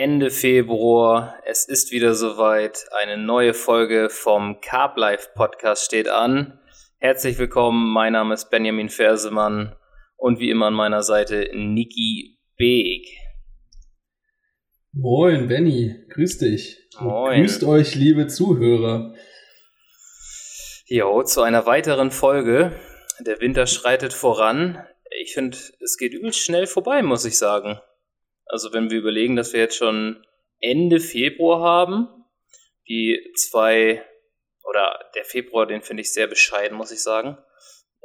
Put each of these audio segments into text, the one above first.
Ende Februar. Es ist wieder soweit. Eine neue Folge vom Carb Life Podcast steht an. Herzlich willkommen. Mein Name ist Benjamin Fersemann und wie immer an meiner Seite Niki Beek. Moin, Benny. Grüß dich. Moin. Grüßt euch, liebe Zuhörer. Jo, zu einer weiteren Folge. Der Winter schreitet voran. Ich finde, es geht übelst schnell vorbei, muss ich sagen. Also wenn wir überlegen, dass wir jetzt schon Ende Februar haben, die zwei, oder der Februar, den finde ich sehr bescheiden, muss ich sagen.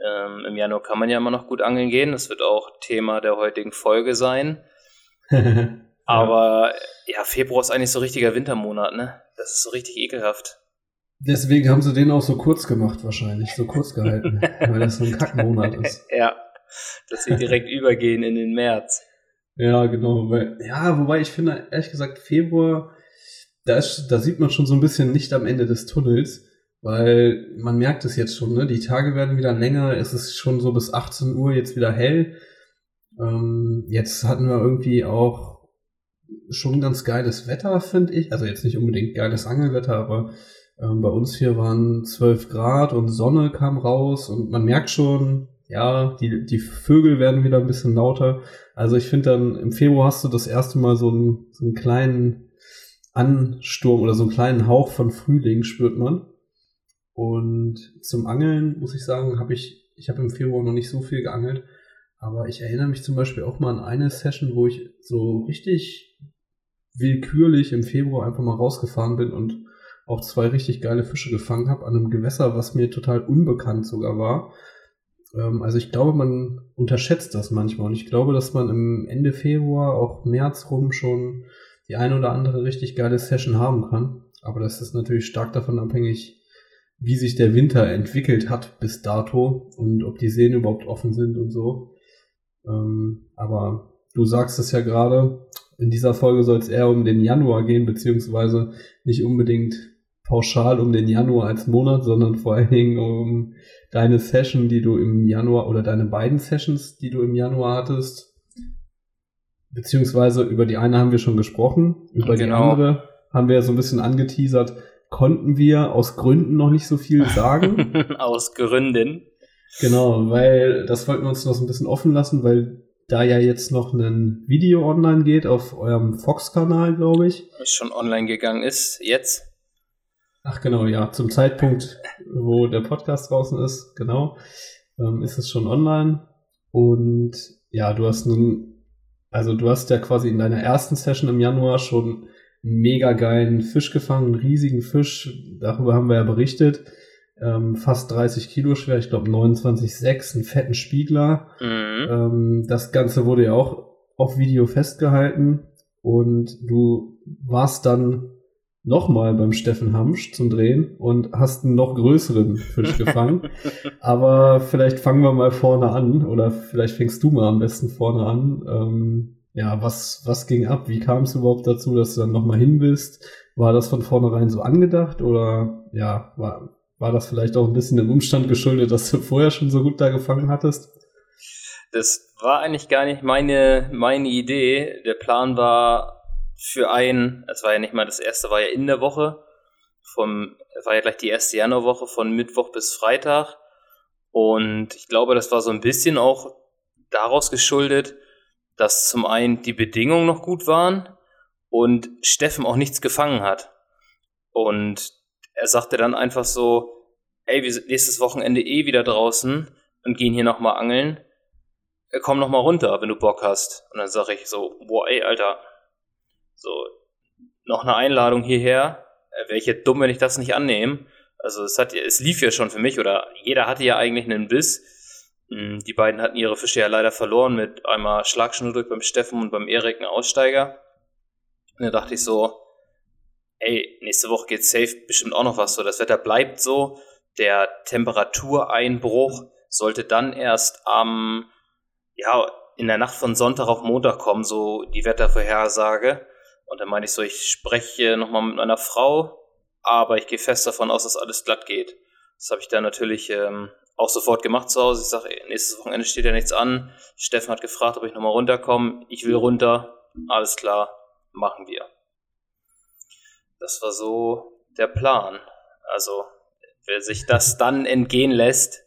Ähm, Im Januar kann man ja immer noch gut angeln gehen. Das wird auch Thema der heutigen Folge sein. Aber ja, Februar ist eigentlich so richtiger Wintermonat, ne? Das ist so richtig ekelhaft. Deswegen haben sie den auch so kurz gemacht, wahrscheinlich, so kurz gehalten, weil das so ein Kackmonat ist. ja, dass sie direkt übergehen in den März. Ja, genau. Weil, ja, wobei ich finde, ehrlich gesagt, Februar, da, ist, da sieht man schon so ein bisschen Licht am Ende des Tunnels, weil man merkt es jetzt schon, ne? Die Tage werden wieder länger, es ist schon so bis 18 Uhr jetzt wieder hell. Ähm, jetzt hatten wir irgendwie auch schon ganz geiles Wetter, finde ich. Also jetzt nicht unbedingt geiles Angelwetter, aber ähm, bei uns hier waren 12 Grad und Sonne kam raus und man merkt schon, ja, die, die Vögel werden wieder ein bisschen lauter. Also ich finde dann, im Februar hast du das erste Mal so einen, so einen kleinen Ansturm oder so einen kleinen Hauch von Frühling spürt man. Und zum Angeln muss ich sagen, habe ich, ich habe im Februar noch nicht so viel geangelt, aber ich erinnere mich zum Beispiel auch mal an eine Session, wo ich so richtig willkürlich im Februar einfach mal rausgefahren bin und auch zwei richtig geile Fische gefangen habe an einem Gewässer, was mir total unbekannt sogar war. Ähm, also ich glaube, man unterschätzt das manchmal und ich glaube, dass man im Ende Februar, auch März rum schon die eine oder andere richtig geile Session haben kann. Aber das ist natürlich stark davon abhängig, wie sich der Winter entwickelt hat bis dato und ob die Seen überhaupt offen sind und so. Ähm, aber du sagst es ja gerade, in dieser Folge soll es eher um den Januar gehen, beziehungsweise nicht unbedingt pauschal um den Januar als Monat, sondern vor allen Dingen um deine Session, die du im Januar oder deine beiden Sessions, die du im Januar hattest. Beziehungsweise über die eine haben wir schon gesprochen, über genau. die andere haben wir so ein bisschen angeteasert, konnten wir aus Gründen noch nicht so viel sagen. aus Gründen. Genau, weil das wollten wir uns noch so ein bisschen offen lassen, weil da ja jetzt noch ein Video online geht auf eurem Fox-Kanal, glaube ich. Was schon online gegangen ist, jetzt. Ach genau, ja, zum Zeitpunkt, wo der Podcast draußen ist, genau, ähm, ist es schon online. Und ja, du hast nun, also du hast ja quasi in deiner ersten Session im Januar schon einen mega geilen Fisch gefangen, einen riesigen Fisch, darüber haben wir ja berichtet. Ähm, fast 30 Kilo schwer, ich glaube 29,6, einen fetten Spiegler. Mhm. Ähm, das Ganze wurde ja auch auf Video festgehalten und du warst dann nochmal beim Steffen Hamsch zum Drehen und hast einen noch größeren Fisch gefangen. Aber vielleicht fangen wir mal vorne an oder vielleicht fängst du mal am besten vorne an. Ähm, ja, was, was ging ab? Wie kam es überhaupt dazu, dass du dann nochmal hin bist? War das von vornherein so angedacht oder ja, war, war das vielleicht auch ein bisschen dem Umstand geschuldet, dass du vorher schon so gut da gefangen hattest? Das war eigentlich gar nicht meine, meine Idee. Der Plan war, für einen, es war ja nicht mal das erste, war ja in der Woche, vom, war ja gleich die erste Januarwoche von Mittwoch bis Freitag. Und ich glaube, das war so ein bisschen auch daraus geschuldet, dass zum einen die Bedingungen noch gut waren und Steffen auch nichts gefangen hat. Und er sagte dann einfach so, ey, wir sind nächstes Wochenende eh wieder draußen und gehen hier nochmal angeln. Komm nochmal runter, wenn du Bock hast. Und dann sage ich so, boah, ey, Alter, so, noch eine Einladung hierher. Wäre ich ja dumm, wenn ich das nicht annehme. Also es, hat, es lief ja schon für mich oder jeder hatte ja eigentlich einen Biss. Hm, die beiden hatten ihre Fische ja leider verloren mit einmal Schlagschnurrück beim Steffen und beim Erik ein Aussteiger. Und da dachte ich so, ey, nächste Woche geht safe bestimmt auch noch was so. Das Wetter bleibt so. Der Temperatureinbruch sollte dann erst am, ja, in der Nacht von Sonntag auf Montag kommen, so die Wettervorhersage. Und dann meine ich so, ich spreche nochmal mit meiner Frau, aber ich gehe fest davon aus, dass alles glatt geht. Das habe ich dann natürlich ähm, auch sofort gemacht zu Hause. Ich sage, nächstes Wochenende steht ja nichts an. Steffen hat gefragt, ob ich nochmal runterkomme. Ich will runter. Alles klar. machen wir. Das war so der Plan. Also, wer sich das dann entgehen lässt,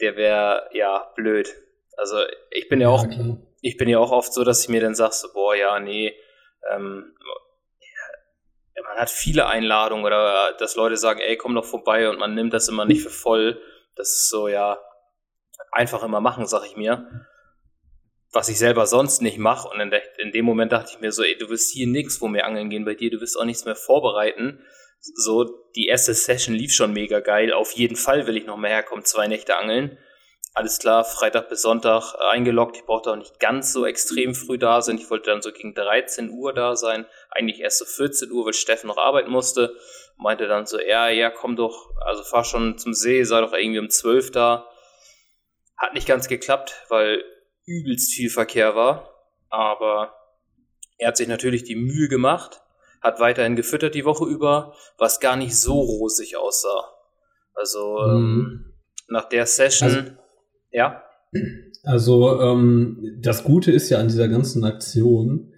der wäre ja blöd. Also, ich bin ja, auch, ich bin ja auch oft so, dass ich mir dann sag, so, boah, ja, nee, ähm, man hat viele Einladungen oder dass Leute sagen, ey, komm doch vorbei und man nimmt das immer nicht für voll. Das ist so, ja, einfach immer machen, sag ich mir. Was ich selber sonst nicht mache. Und in, in, dem Moment dachte ich mir so, ey, du wirst hier nichts, wo wir angeln gehen bei dir, du wirst auch nichts mehr vorbereiten. So, die erste Session lief schon mega geil. Auf jeden Fall will ich noch mehr herkommen, zwei Nächte angeln alles klar, Freitag bis Sonntag eingeloggt. Ich brauchte auch nicht ganz so extrem früh da sein. Ich wollte dann so gegen 13 Uhr da sein. Eigentlich erst so 14 Uhr, weil Steffen noch arbeiten musste. Meinte dann so, ja, ja, komm doch, also fahr schon zum See, sei doch irgendwie um 12 da. Hat nicht ganz geklappt, weil übelst viel Verkehr war. Aber er hat sich natürlich die Mühe gemacht, hat weiterhin gefüttert die Woche über, was gar nicht so rosig aussah. Also mhm. ähm, nach der Session also ja. Also ähm, das Gute ist ja an dieser ganzen Aktion,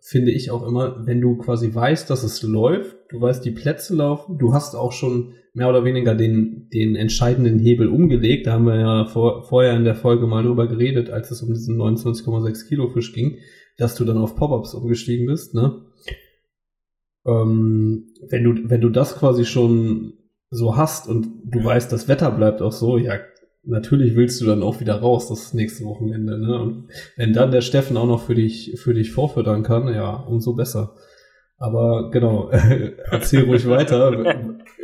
finde ich auch immer, wenn du quasi weißt, dass es läuft, du weißt, die Plätze laufen, du hast auch schon mehr oder weniger den, den entscheidenden Hebel umgelegt. Da haben wir ja vor, vorher in der Folge mal drüber geredet, als es um diesen 29,6 Kilo Fisch ging, dass du dann auf Pop-ups umgestiegen bist. Ne? Ähm, wenn du wenn du das quasi schon so hast und du weißt, das Wetter bleibt auch so, ja natürlich willst du dann auch wieder raus, das nächste Wochenende. Ne? Und wenn dann der Steffen auch noch für dich, für dich vorfüttern kann, ja, umso besser. Aber genau, erzähl ruhig weiter.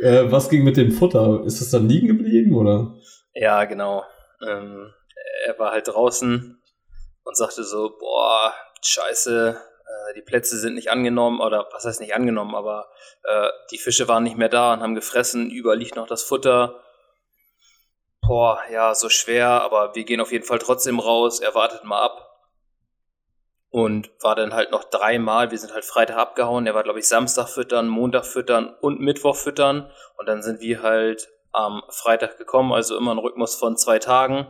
äh, was ging mit dem Futter? Ist es dann liegen geblieben oder? Ja, genau. Ähm, er war halt draußen und sagte so, boah, scheiße, äh, die Plätze sind nicht angenommen oder was heißt nicht angenommen, aber äh, die Fische waren nicht mehr da und haben gefressen, überall liegt noch das Futter boah, ja, so schwer, aber wir gehen auf jeden Fall trotzdem raus, er wartet mal ab. Und war dann halt noch dreimal, wir sind halt Freitag abgehauen, er war, glaube ich, Samstag füttern, Montag füttern und Mittwoch füttern. Und dann sind wir halt am Freitag gekommen, also immer ein Rhythmus von zwei Tagen.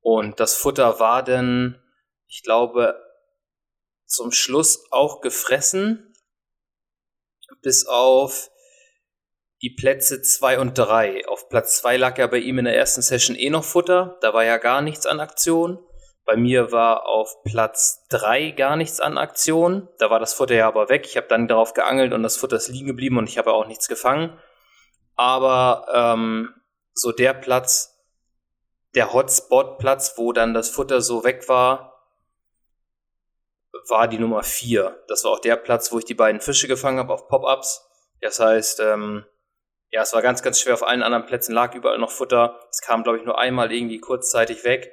Und das Futter war dann, ich glaube, zum Schluss auch gefressen, bis auf die Plätze 2 und 3. Auf Platz 2 lag ja bei ihm in der ersten Session eh noch Futter, da war ja gar nichts an Aktion. Bei mir war auf Platz 3 gar nichts an Aktion, da war das Futter ja aber weg. Ich habe dann darauf geangelt und das Futter ist liegen geblieben und ich habe auch nichts gefangen. Aber ähm, so der Platz, der Hotspot-Platz, wo dann das Futter so weg war, war die Nummer 4. Das war auch der Platz, wo ich die beiden Fische gefangen habe auf Pop-Ups. Das heißt, ähm, ja, es war ganz, ganz schwer. Auf allen anderen Plätzen lag überall noch Futter. Es kam, glaube ich, nur einmal irgendwie kurzzeitig weg.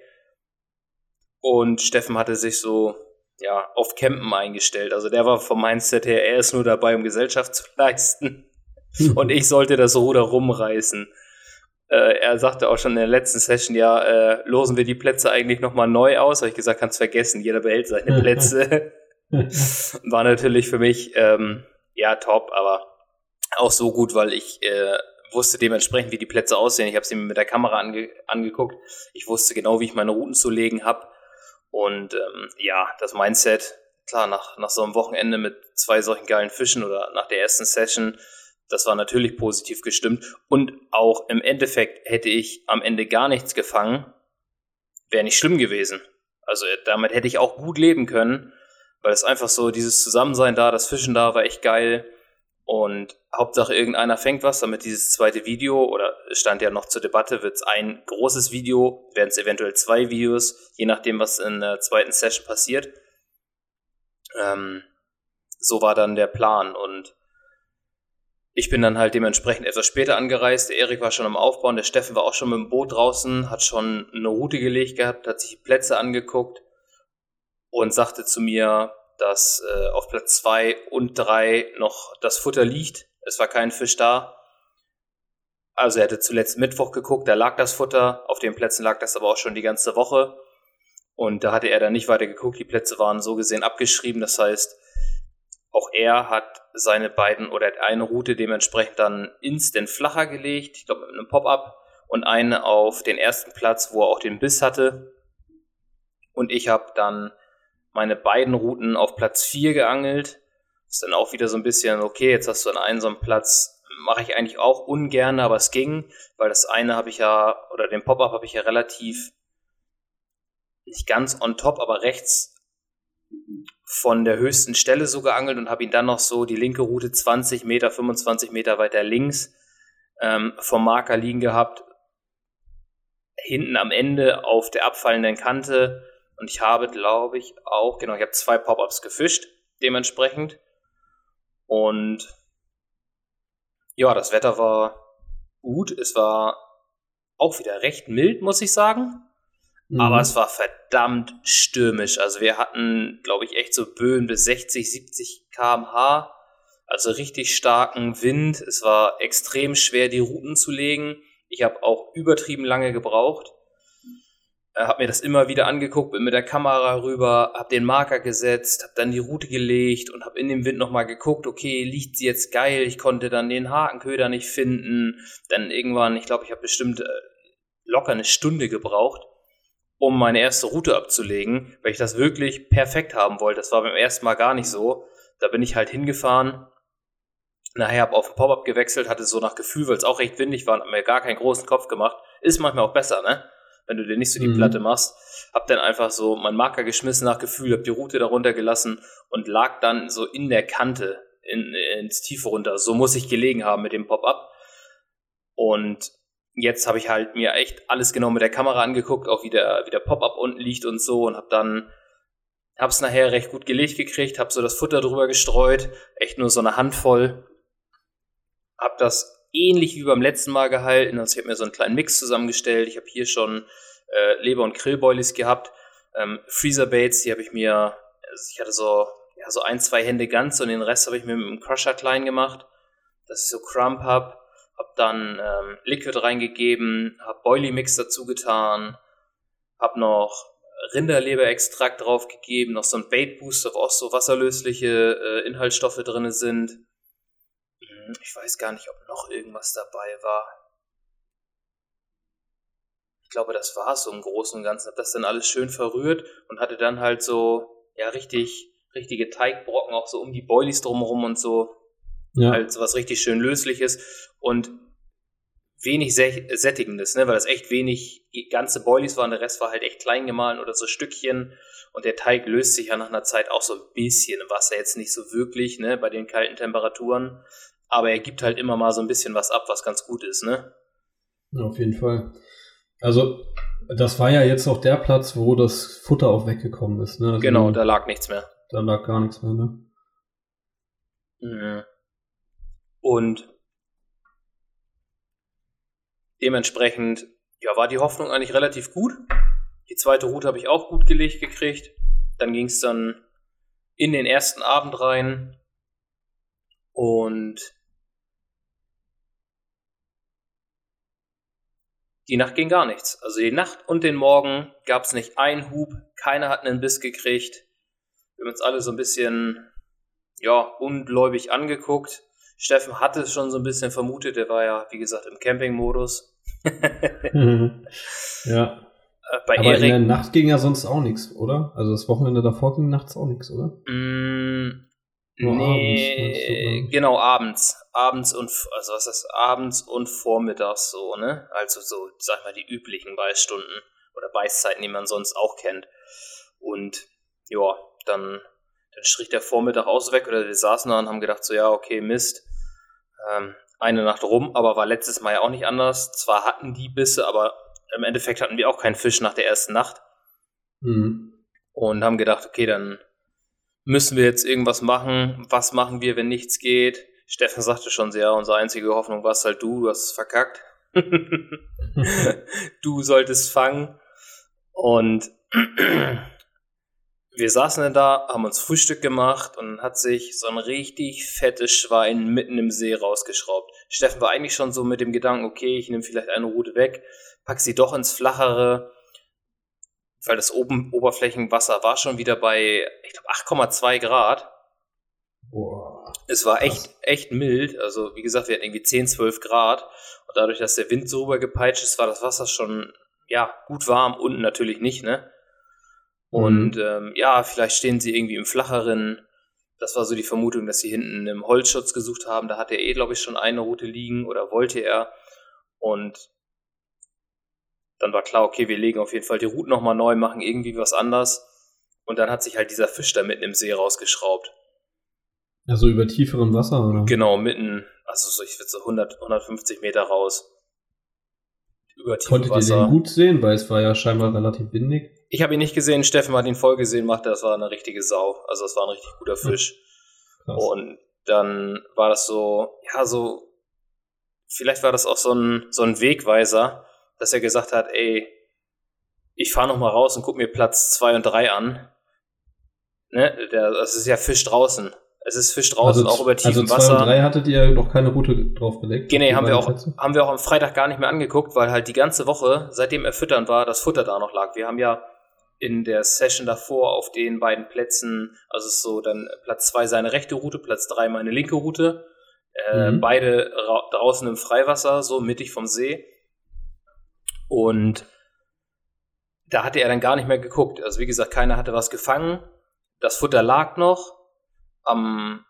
Und Steffen hatte sich so, ja, auf Campen eingestellt. Also der war vom Mindset her, er ist nur dabei, um Gesellschaft zu leisten. Und ich sollte das Ruder rumreißen. Äh, er sagte auch schon in der letzten Session, ja, äh, losen wir die Plätze eigentlich nochmal neu aus. Habe ich gesagt, kannst vergessen, jeder behält seine Plätze. war natürlich für mich, ähm, ja, top, aber auch so gut, weil ich äh, wusste dementsprechend, wie die Plätze aussehen. Ich habe sie mir mit der Kamera ange angeguckt. Ich wusste genau, wie ich meine Routen zu legen habe. Und ähm, ja, das Mindset, klar, nach, nach so einem Wochenende mit zwei solchen geilen Fischen oder nach der ersten Session, das war natürlich positiv gestimmt. Und auch im Endeffekt hätte ich am Ende gar nichts gefangen, wäre nicht schlimm gewesen. Also damit hätte ich auch gut leben können, weil es einfach so, dieses Zusammensein da, das Fischen da war echt geil. Und Hauptsache irgendeiner fängt was, damit dieses zweite Video, oder es stand ja noch zur Debatte, wird es ein großes Video, werden es eventuell zwei Videos, je nachdem, was in der zweiten Session passiert. Ähm, so war dann der Plan und ich bin dann halt dementsprechend etwas später angereist. Der Erik war schon am Aufbauen, der Steffen war auch schon mit dem Boot draußen, hat schon eine Route gelegt gehabt, hat sich die Plätze angeguckt und sagte zu mir, dass äh, auf Platz 2 und 3 noch das Futter liegt. Es war kein Fisch da. Also er hatte zuletzt Mittwoch geguckt, da lag das Futter, auf den Plätzen lag das aber auch schon die ganze Woche. Und da hatte er dann nicht weiter geguckt, die Plätze waren so gesehen abgeschrieben. Das heißt, auch er hat seine beiden oder eine Route dementsprechend dann instant flacher gelegt, ich glaube mit einem Pop-up und eine auf den ersten Platz, wo er auch den Biss hatte. Und ich habe dann meine beiden Routen auf Platz 4 geangelt. Ist dann auch wieder so ein bisschen, okay, jetzt hast du an einem so einen Platz, mache ich eigentlich auch ungern, aber es ging, weil das eine habe ich ja, oder den Pop-Up habe ich ja relativ nicht ganz on top, aber rechts von der höchsten Stelle so geangelt und habe ihn dann noch so die linke Route 20 Meter, 25 Meter weiter links ähm, vom Marker liegen gehabt. Hinten am Ende auf der abfallenden Kante und ich habe, glaube ich, auch, genau, ich habe zwei Pop-Ups gefischt, dementsprechend. Und ja, das Wetter war gut. Es war auch wieder recht mild, muss ich sagen. Mhm. Aber es war verdammt stürmisch. Also wir hatten, glaube ich, echt so Böen bis 60, 70 km/h. Also richtig starken Wind. Es war extrem schwer, die Routen zu legen. Ich habe auch übertrieben lange gebraucht. Äh, habe mir das immer wieder angeguckt, bin mit der Kamera rüber, habe den Marker gesetzt, habe dann die Route gelegt und habe in dem Wind nochmal geguckt, okay, liegt sie jetzt geil, ich konnte dann den Hakenköder nicht finden. Dann irgendwann, ich glaube, ich habe bestimmt äh, locker eine Stunde gebraucht, um meine erste Route abzulegen, weil ich das wirklich perfekt haben wollte. Das war beim ersten Mal gar nicht so. Da bin ich halt hingefahren, nachher habe auf den Pop-Up gewechselt, hatte so nach Gefühl, weil es auch recht windig war und habe mir gar keinen großen Kopf gemacht. Ist manchmal auch besser, ne? Wenn du dir nicht so die mhm. Platte machst. Hab dann einfach so meinen Marker geschmissen nach Gefühl, hab die Route darunter gelassen und lag dann so in der Kante in, ins Tiefe runter. So muss ich gelegen haben mit dem Pop-up. Und jetzt habe ich halt mir echt alles genau mit der Kamera angeguckt, auch wie der, wie der Pop-up unten liegt und so und hab dann hab's nachher recht gut gelegt gekriegt, hab so das Futter drüber gestreut, echt nur so eine Handvoll. Hab das ähnlich wie beim letzten Mal gehalten. Also ich habe mir so einen kleinen Mix zusammengestellt. Ich habe hier schon äh, Leber- und Grillboilies gehabt. Ähm, Freezer Baits, die habe ich mir, also ich hatte so, ja, so ein, zwei Hände ganz und den Rest habe ich mir mit einem Crusher klein gemacht, dass ich so Crump habe. Hab dann ähm, Liquid reingegeben, hab Boilie Mix dazu getan, hab noch Rinderleberextrakt draufgegeben, noch so ein Bait Booster, wo auch so wasserlösliche äh, Inhaltsstoffe drin sind. Ich weiß gar nicht, ob noch irgendwas dabei war. Ich glaube, das war es so im Großen und Ganzen. Hab das dann alles schön verrührt und hatte dann halt so, ja, richtig, richtige Teigbrocken auch so um die Boilies drumherum und so. Ja. Halt so was richtig schön lösliches und wenig sättigendes, ne, weil das echt wenig ganze Boilies waren. Der Rest war halt echt klein gemahlen oder so Stückchen. Und der Teig löst sich ja nach einer Zeit auch so ein bisschen im Wasser, jetzt nicht so wirklich, ne, bei den kalten Temperaturen aber er gibt halt immer mal so ein bisschen was ab, was ganz gut ist, ne? Auf jeden Fall. Also, das war ja jetzt auch der Platz, wo das Futter auch weggekommen ist, ne? Also genau, da lag nichts mehr. Da lag gar nichts mehr, ne? Mhm. Und dementsprechend, ja, war die Hoffnung eigentlich relativ gut. Die zweite Route habe ich auch gut gelegt gekriegt. Dann ging es dann in den ersten Abend rein. Und Die Nacht ging gar nichts. Also die Nacht und den Morgen gab es nicht einen Hub, keiner hat einen Biss gekriegt. Wir haben uns alle so ein bisschen, ja, ungläubig angeguckt. Steffen hatte es schon so ein bisschen vermutet, der war ja, wie gesagt, im Camping-Modus. ja. Äh, bei Aber Erik, in der Nacht ging ja sonst auch nichts, oder? Also das Wochenende davor ging nachts auch nichts, oder? Mm, nur nee, abends, genau, abends. Abends und, also was ist abends und vormittags so, ne? Also so, sag ich mal, die üblichen Beißstunden oder Beißzeiten, die man sonst auch kennt. Und ja, dann, dann strich der Vormittag aus weg oder wir saßen da und haben gedacht, so ja, okay, Mist. Ähm, eine Nacht rum, aber war letztes Mal ja auch nicht anders. Zwar hatten die Bisse, aber im Endeffekt hatten wir auch keinen Fisch nach der ersten Nacht. Mhm. Und haben gedacht, okay, dann müssen wir jetzt irgendwas machen? Was machen wir, wenn nichts geht? Steffen sagte schon sehr, unsere einzige Hoffnung war es halt du, du hast es verkackt. du solltest fangen. Und wir saßen dann da, haben uns Frühstück gemacht und hat sich so ein richtig fettes Schwein mitten im See rausgeschraubt. Steffen war eigentlich schon so mit dem Gedanken, okay, ich nehme vielleicht eine Route weg, pack sie doch ins Flachere, weil das oben Oberflächenwasser war schon wieder bei, ich glaube, 8,2 Grad. Boah. Es war echt, echt mild. Also, wie gesagt, wir hatten irgendwie 10, 12 Grad. Und dadurch, dass der Wind so rüber gepeitscht ist, war das Wasser schon, ja, gut warm. Unten natürlich nicht, ne? Und mhm. ähm, ja, vielleicht stehen sie irgendwie im flacheren. Das war so die Vermutung, dass sie hinten im Holzschutz gesucht haben. Da hat er eh, glaube ich, schon eine Route liegen oder wollte er. Und dann war klar, okay, wir legen auf jeden Fall die Route nochmal neu, machen irgendwie was anders. Und dann hat sich halt dieser Fisch da mitten im See rausgeschraubt. Also über tieferem Wasser, oder? Genau, mitten, also so, ich würde so 100, 150 Meter raus. Über Konntet Wasser. ihr den gut sehen, weil es war ja scheinbar relativ windig? Ich habe ihn nicht gesehen, Steffen hat ihn voll gesehen, machte, das war eine richtige Sau. Also das war ein richtig guter Fisch. Ja, und dann war das so, ja, so, vielleicht war das auch so ein, so ein Wegweiser, dass er gesagt hat, ey, ich fahre noch mal raus und guck mir Platz 2 und 3 an. Ne, der, das ist ja Fisch draußen. Es ist Fisch draußen, also, auch über tiefem also Wasser. Also 2 und 3 hattet ihr noch keine Route draufgelegt? Nee, haben wir, auch, haben wir auch am Freitag gar nicht mehr angeguckt, weil halt die ganze Woche, seitdem er füttern war, das Futter da noch lag. Wir haben ja in der Session davor auf den beiden Plätzen, also ist so dann Platz 2 seine rechte Route, Platz 3 meine linke Route. Äh, mhm. Beide draußen im Freiwasser, so mittig vom See. Und da hatte er dann gar nicht mehr geguckt. Also wie gesagt, keiner hatte was gefangen. Das Futter lag noch. Am,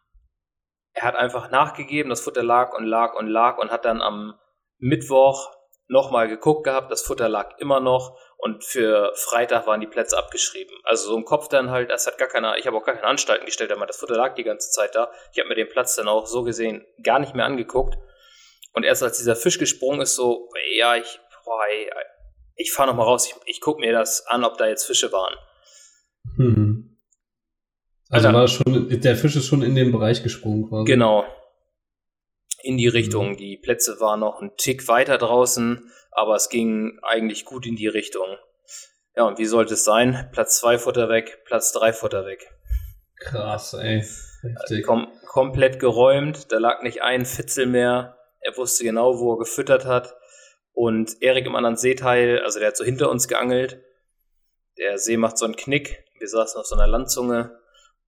er hat einfach nachgegeben, das Futter lag und lag und lag und hat dann am Mittwoch nochmal geguckt gehabt, das Futter lag immer noch und für Freitag waren die Plätze abgeschrieben. Also so im Kopf dann halt, das hat gar keiner, ich habe auch gar keine Anstalten gestellt, aber das Futter lag die ganze Zeit da. Ich habe mir den Platz dann auch so gesehen gar nicht mehr angeguckt. Und erst als dieser Fisch gesprungen ist, so, ja, ich, boah, ey, ich fahre nochmal raus, ich, ich gucke mir das an, ob da jetzt Fische waren. Hm. Also, also war schon, der Fisch ist schon in den Bereich gesprungen quasi. Genau. In die Richtung. Mhm. Die Plätze waren noch ein Tick weiter draußen, aber es ging eigentlich gut in die Richtung. Ja, und wie sollte es sein? Platz 2 Futter weg, Platz 3 Futter weg. Krass, ey. Heftig. Kom komplett geräumt, da lag nicht ein Fitzel mehr. Er wusste genau, wo er gefüttert hat. Und Erik im anderen Seeteil, also der hat so hinter uns geangelt. Der See macht so einen Knick. Wir saßen auf so einer Landzunge.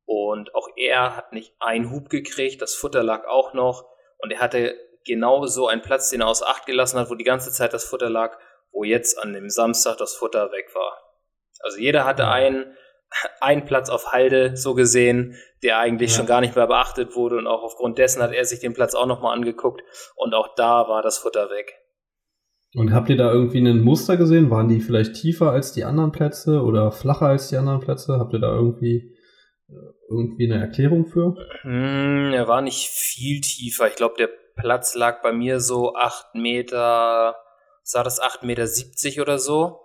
Und auch er hat nicht einen Hub gekriegt. Das Futter lag auch noch. Und er hatte genau so einen Platz, den er aus Acht gelassen hat, wo die ganze Zeit das Futter lag, wo jetzt an dem Samstag das Futter weg war. Also jeder hatte einen, einen Platz auf Halde, so gesehen, der eigentlich ja. schon gar nicht mehr beachtet wurde. Und auch aufgrund dessen hat er sich den Platz auch nochmal angeguckt. Und auch da war das Futter weg. Und habt ihr da irgendwie ein Muster gesehen? Waren die vielleicht tiefer als die anderen Plätze oder flacher als die anderen Plätze? Habt ihr da irgendwie irgendwie eine Erklärung für? Hm, er war nicht viel tiefer. Ich glaube, der Platz lag bei mir so 8 Meter, sah das 8,70 Meter oder so.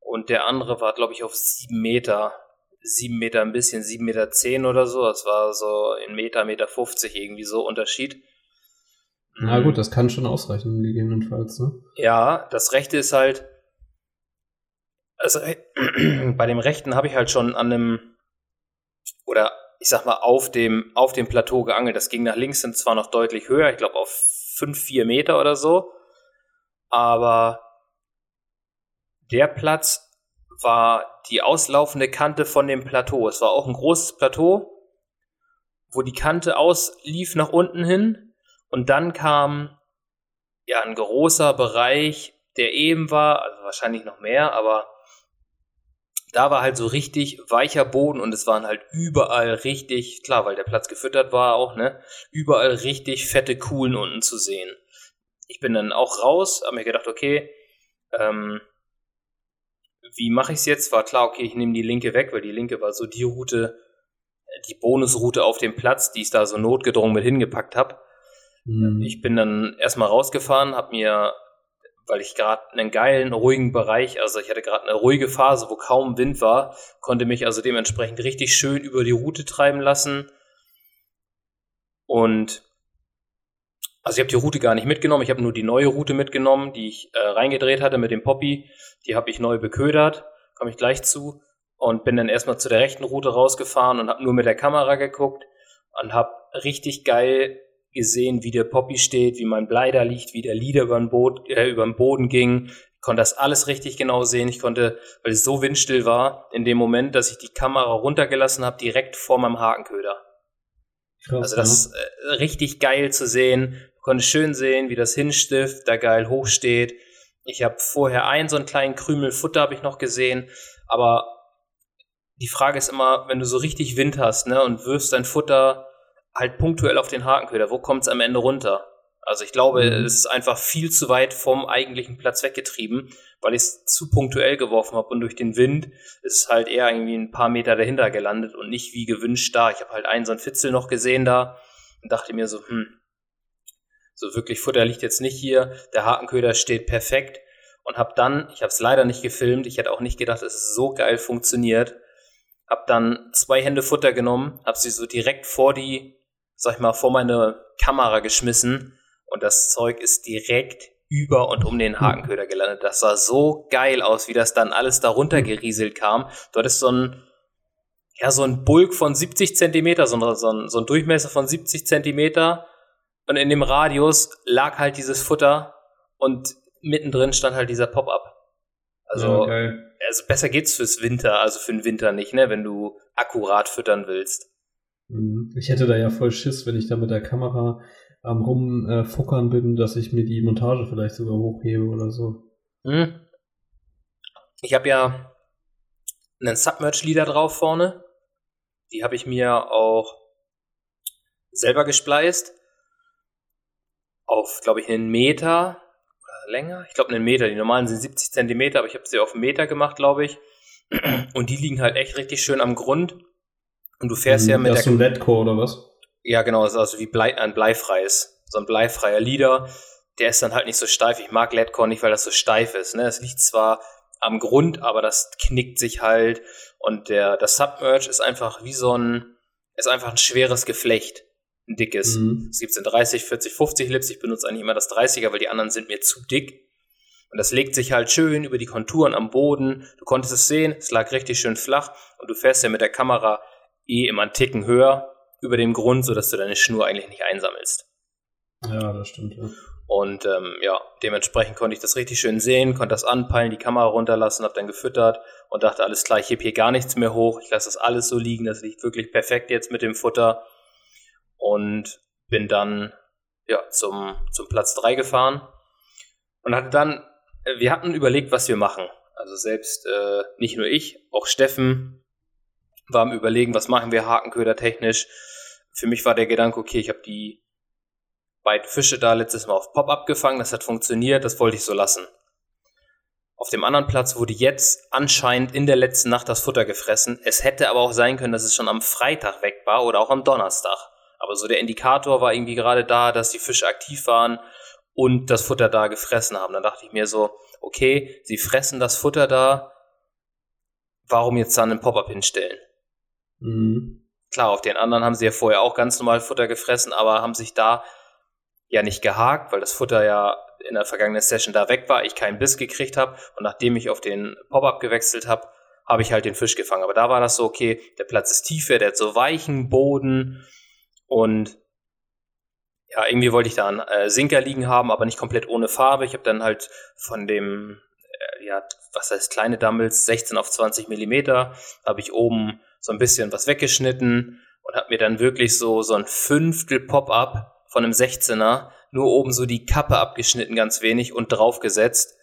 Und der andere war, glaube ich, auf 7 Meter. 7 Meter ein bisschen, 7,10 Meter zehn oder so. Das war so in Meter, Meter 50 irgendwie so Unterschied. Na gut, das kann schon ausreichen, gegebenenfalls. Ne? Ja, das Rechte ist halt. Also bei dem Rechten habe ich halt schon an einem. Oder ich sag mal, auf dem, auf dem Plateau geangelt. Das ging nach links sind zwar noch deutlich höher, ich glaube auf 5, 4 Meter oder so. Aber der Platz war die auslaufende Kante von dem Plateau. Es war auch ein großes Plateau, wo die Kante auslief nach unten hin und dann kam ja ein großer Bereich, der eben war, also wahrscheinlich noch mehr, aber da war halt so richtig weicher Boden und es waren halt überall richtig, klar, weil der Platz gefüttert war auch, ne, überall richtig fette Kuhlen unten zu sehen. Ich bin dann auch raus, habe mir gedacht, okay, ähm, wie mache ich es jetzt? War klar, okay, ich nehme die linke weg, weil die linke war so die Route, die Bonusroute auf dem Platz, die ich da so notgedrungen mit hingepackt habe. Mhm. Ich bin dann erstmal rausgefahren, habe mir, weil ich gerade einen geilen, ruhigen Bereich, also ich hatte gerade eine ruhige Phase, wo kaum Wind war, konnte mich also dementsprechend richtig schön über die Route treiben lassen. Und also ich habe die Route gar nicht mitgenommen, ich habe nur die neue Route mitgenommen, die ich äh, reingedreht hatte mit dem Poppy. Die habe ich neu beködert, komme ich gleich zu. Und bin dann erstmal zu der rechten Route rausgefahren und habe nur mit der Kamera geguckt und habe richtig geil gesehen, wie der Poppy steht, wie mein Blei da liegt, wie der Lieder über den, Boot, äh, über den Boden ging. Ich konnte das alles richtig genau sehen. Ich konnte, weil es so windstill war, in dem Moment, dass ich die Kamera runtergelassen habe, direkt vor meinem Hakenköder. Krass, also das ist äh, richtig geil zu sehen. Du konntest schön sehen, wie das Hinstift da geil hochsteht. Ich habe vorher einen so einen kleinen Krümel Futter habe ich noch gesehen, aber die Frage ist immer, wenn du so richtig Wind hast, ne, und wirfst dein Futter halt punktuell auf den Hakenköder, wo kommt es am Ende runter? Also ich glaube, mhm. es ist einfach viel zu weit vom eigentlichen Platz weggetrieben, weil ich es zu punktuell geworfen habe und durch den Wind ist es halt eher irgendwie ein paar Meter dahinter gelandet und nicht wie gewünscht da. Ich habe halt einen so einen Fitzel noch gesehen da und dachte mir so, hm, so wirklich Futter liegt jetzt nicht hier. Der Hakenköder steht perfekt und habe dann, ich habe es leider nicht gefilmt, ich hätte auch nicht gedacht, dass es so geil funktioniert. Habe dann zwei Hände Futter genommen, habe sie so direkt vor die, sag ich mal, vor meine Kamera geschmissen und das Zeug ist direkt über und um den Hakenköder gelandet. Das sah so geil aus, wie das dann alles darunter gerieselt kam. Du hattest so ein, ja, so ein Bulk von 70 Zentimeter, so ein, so ein, so ein Durchmesser von 70 Zentimeter und in dem Radius lag halt dieses Futter und mittendrin stand halt dieser Pop-up. Also, ja, also besser geht's fürs Winter, also für den Winter nicht, ne, wenn du akkurat füttern willst. Mhm. Ich hätte da ja voll Schiss, wenn ich da mit der Kamera am rumfuckern bin, dass ich mir die Montage vielleicht sogar hochhebe oder so. Mhm. Ich habe ja einen Submerge-Leader drauf vorne. Die habe ich mir auch selber gespleist auf, glaube ich, einen Meter oder länger. Ich glaube, einen Meter. Die normalen sind 70 Zentimeter, aber ich habe sie auf einen Meter gemacht, glaube ich. Und die liegen halt echt richtig schön am Grund. Und du fährst mhm, ja mit das der. Ist ein Letco oder was? Ja, genau. Ist also wie Blei, ein bleifreies. So ein bleifreier Leader. Der ist dann halt nicht so steif. Ich mag Letcore nicht, weil das so steif ist. Ne? Es liegt zwar am Grund, aber das knickt sich halt. Und der, das Submerge ist einfach wie so ein, ist einfach ein schweres Geflecht ein dickes. Mhm. Es gibt 30, 40, 50 Lips. Ich benutze eigentlich immer das 30er, weil die anderen sind mir zu dick. Und das legt sich halt schön über die Konturen am Boden. Du konntest es sehen, es lag richtig schön flach und du fährst ja mit der Kamera eh immer einen Ticken höher über dem Grund, sodass du deine Schnur eigentlich nicht einsammelst. Ja, das stimmt. Ja. Und ähm, ja, dementsprechend konnte ich das richtig schön sehen, konnte das anpeilen, die Kamera runterlassen, habe dann gefüttert und dachte, alles klar, ich heb hier gar nichts mehr hoch, ich lasse das alles so liegen, das liegt wirklich perfekt jetzt mit dem Futter und bin dann ja, zum, zum Platz 3 gefahren und hatte dann, äh, wir hatten überlegt, was wir machen. Also selbst äh, nicht nur ich, auch Steffen war am Überlegen, was machen wir Hakenköder technisch. Für mich war der Gedanke, okay, ich habe die beiden Fische da letztes Mal auf Pop-up gefangen, das hat funktioniert, das wollte ich so lassen. Auf dem anderen Platz wurde jetzt anscheinend in der letzten Nacht das Futter gefressen. Es hätte aber auch sein können, dass es schon am Freitag weg war oder auch am Donnerstag. Aber so der Indikator war irgendwie gerade da, dass die Fische aktiv waren und das Futter da gefressen haben. Dann dachte ich mir so, okay, sie fressen das Futter da, warum jetzt dann einen Pop-up hinstellen? Mhm. Klar, auf den anderen haben sie ja vorher auch ganz normal Futter gefressen, aber haben sich da ja nicht gehakt, weil das Futter ja in der vergangenen Session da weg war, ich keinen Biss gekriegt habe und nachdem ich auf den Pop-up gewechselt habe, habe ich halt den Fisch gefangen. Aber da war das so, okay, der Platz ist tiefer, der hat so weichen Boden, und ja, irgendwie wollte ich da einen äh, Sinker liegen haben, aber nicht komplett ohne Farbe. Ich habe dann halt von dem, äh, ja, was heißt kleine Dumbles, 16 auf 20 Millimeter, habe ich oben so ein bisschen was weggeschnitten und habe mir dann wirklich so, so ein Fünftel Pop-up von einem 16er, nur oben so die Kappe abgeschnitten, ganz wenig und draufgesetzt.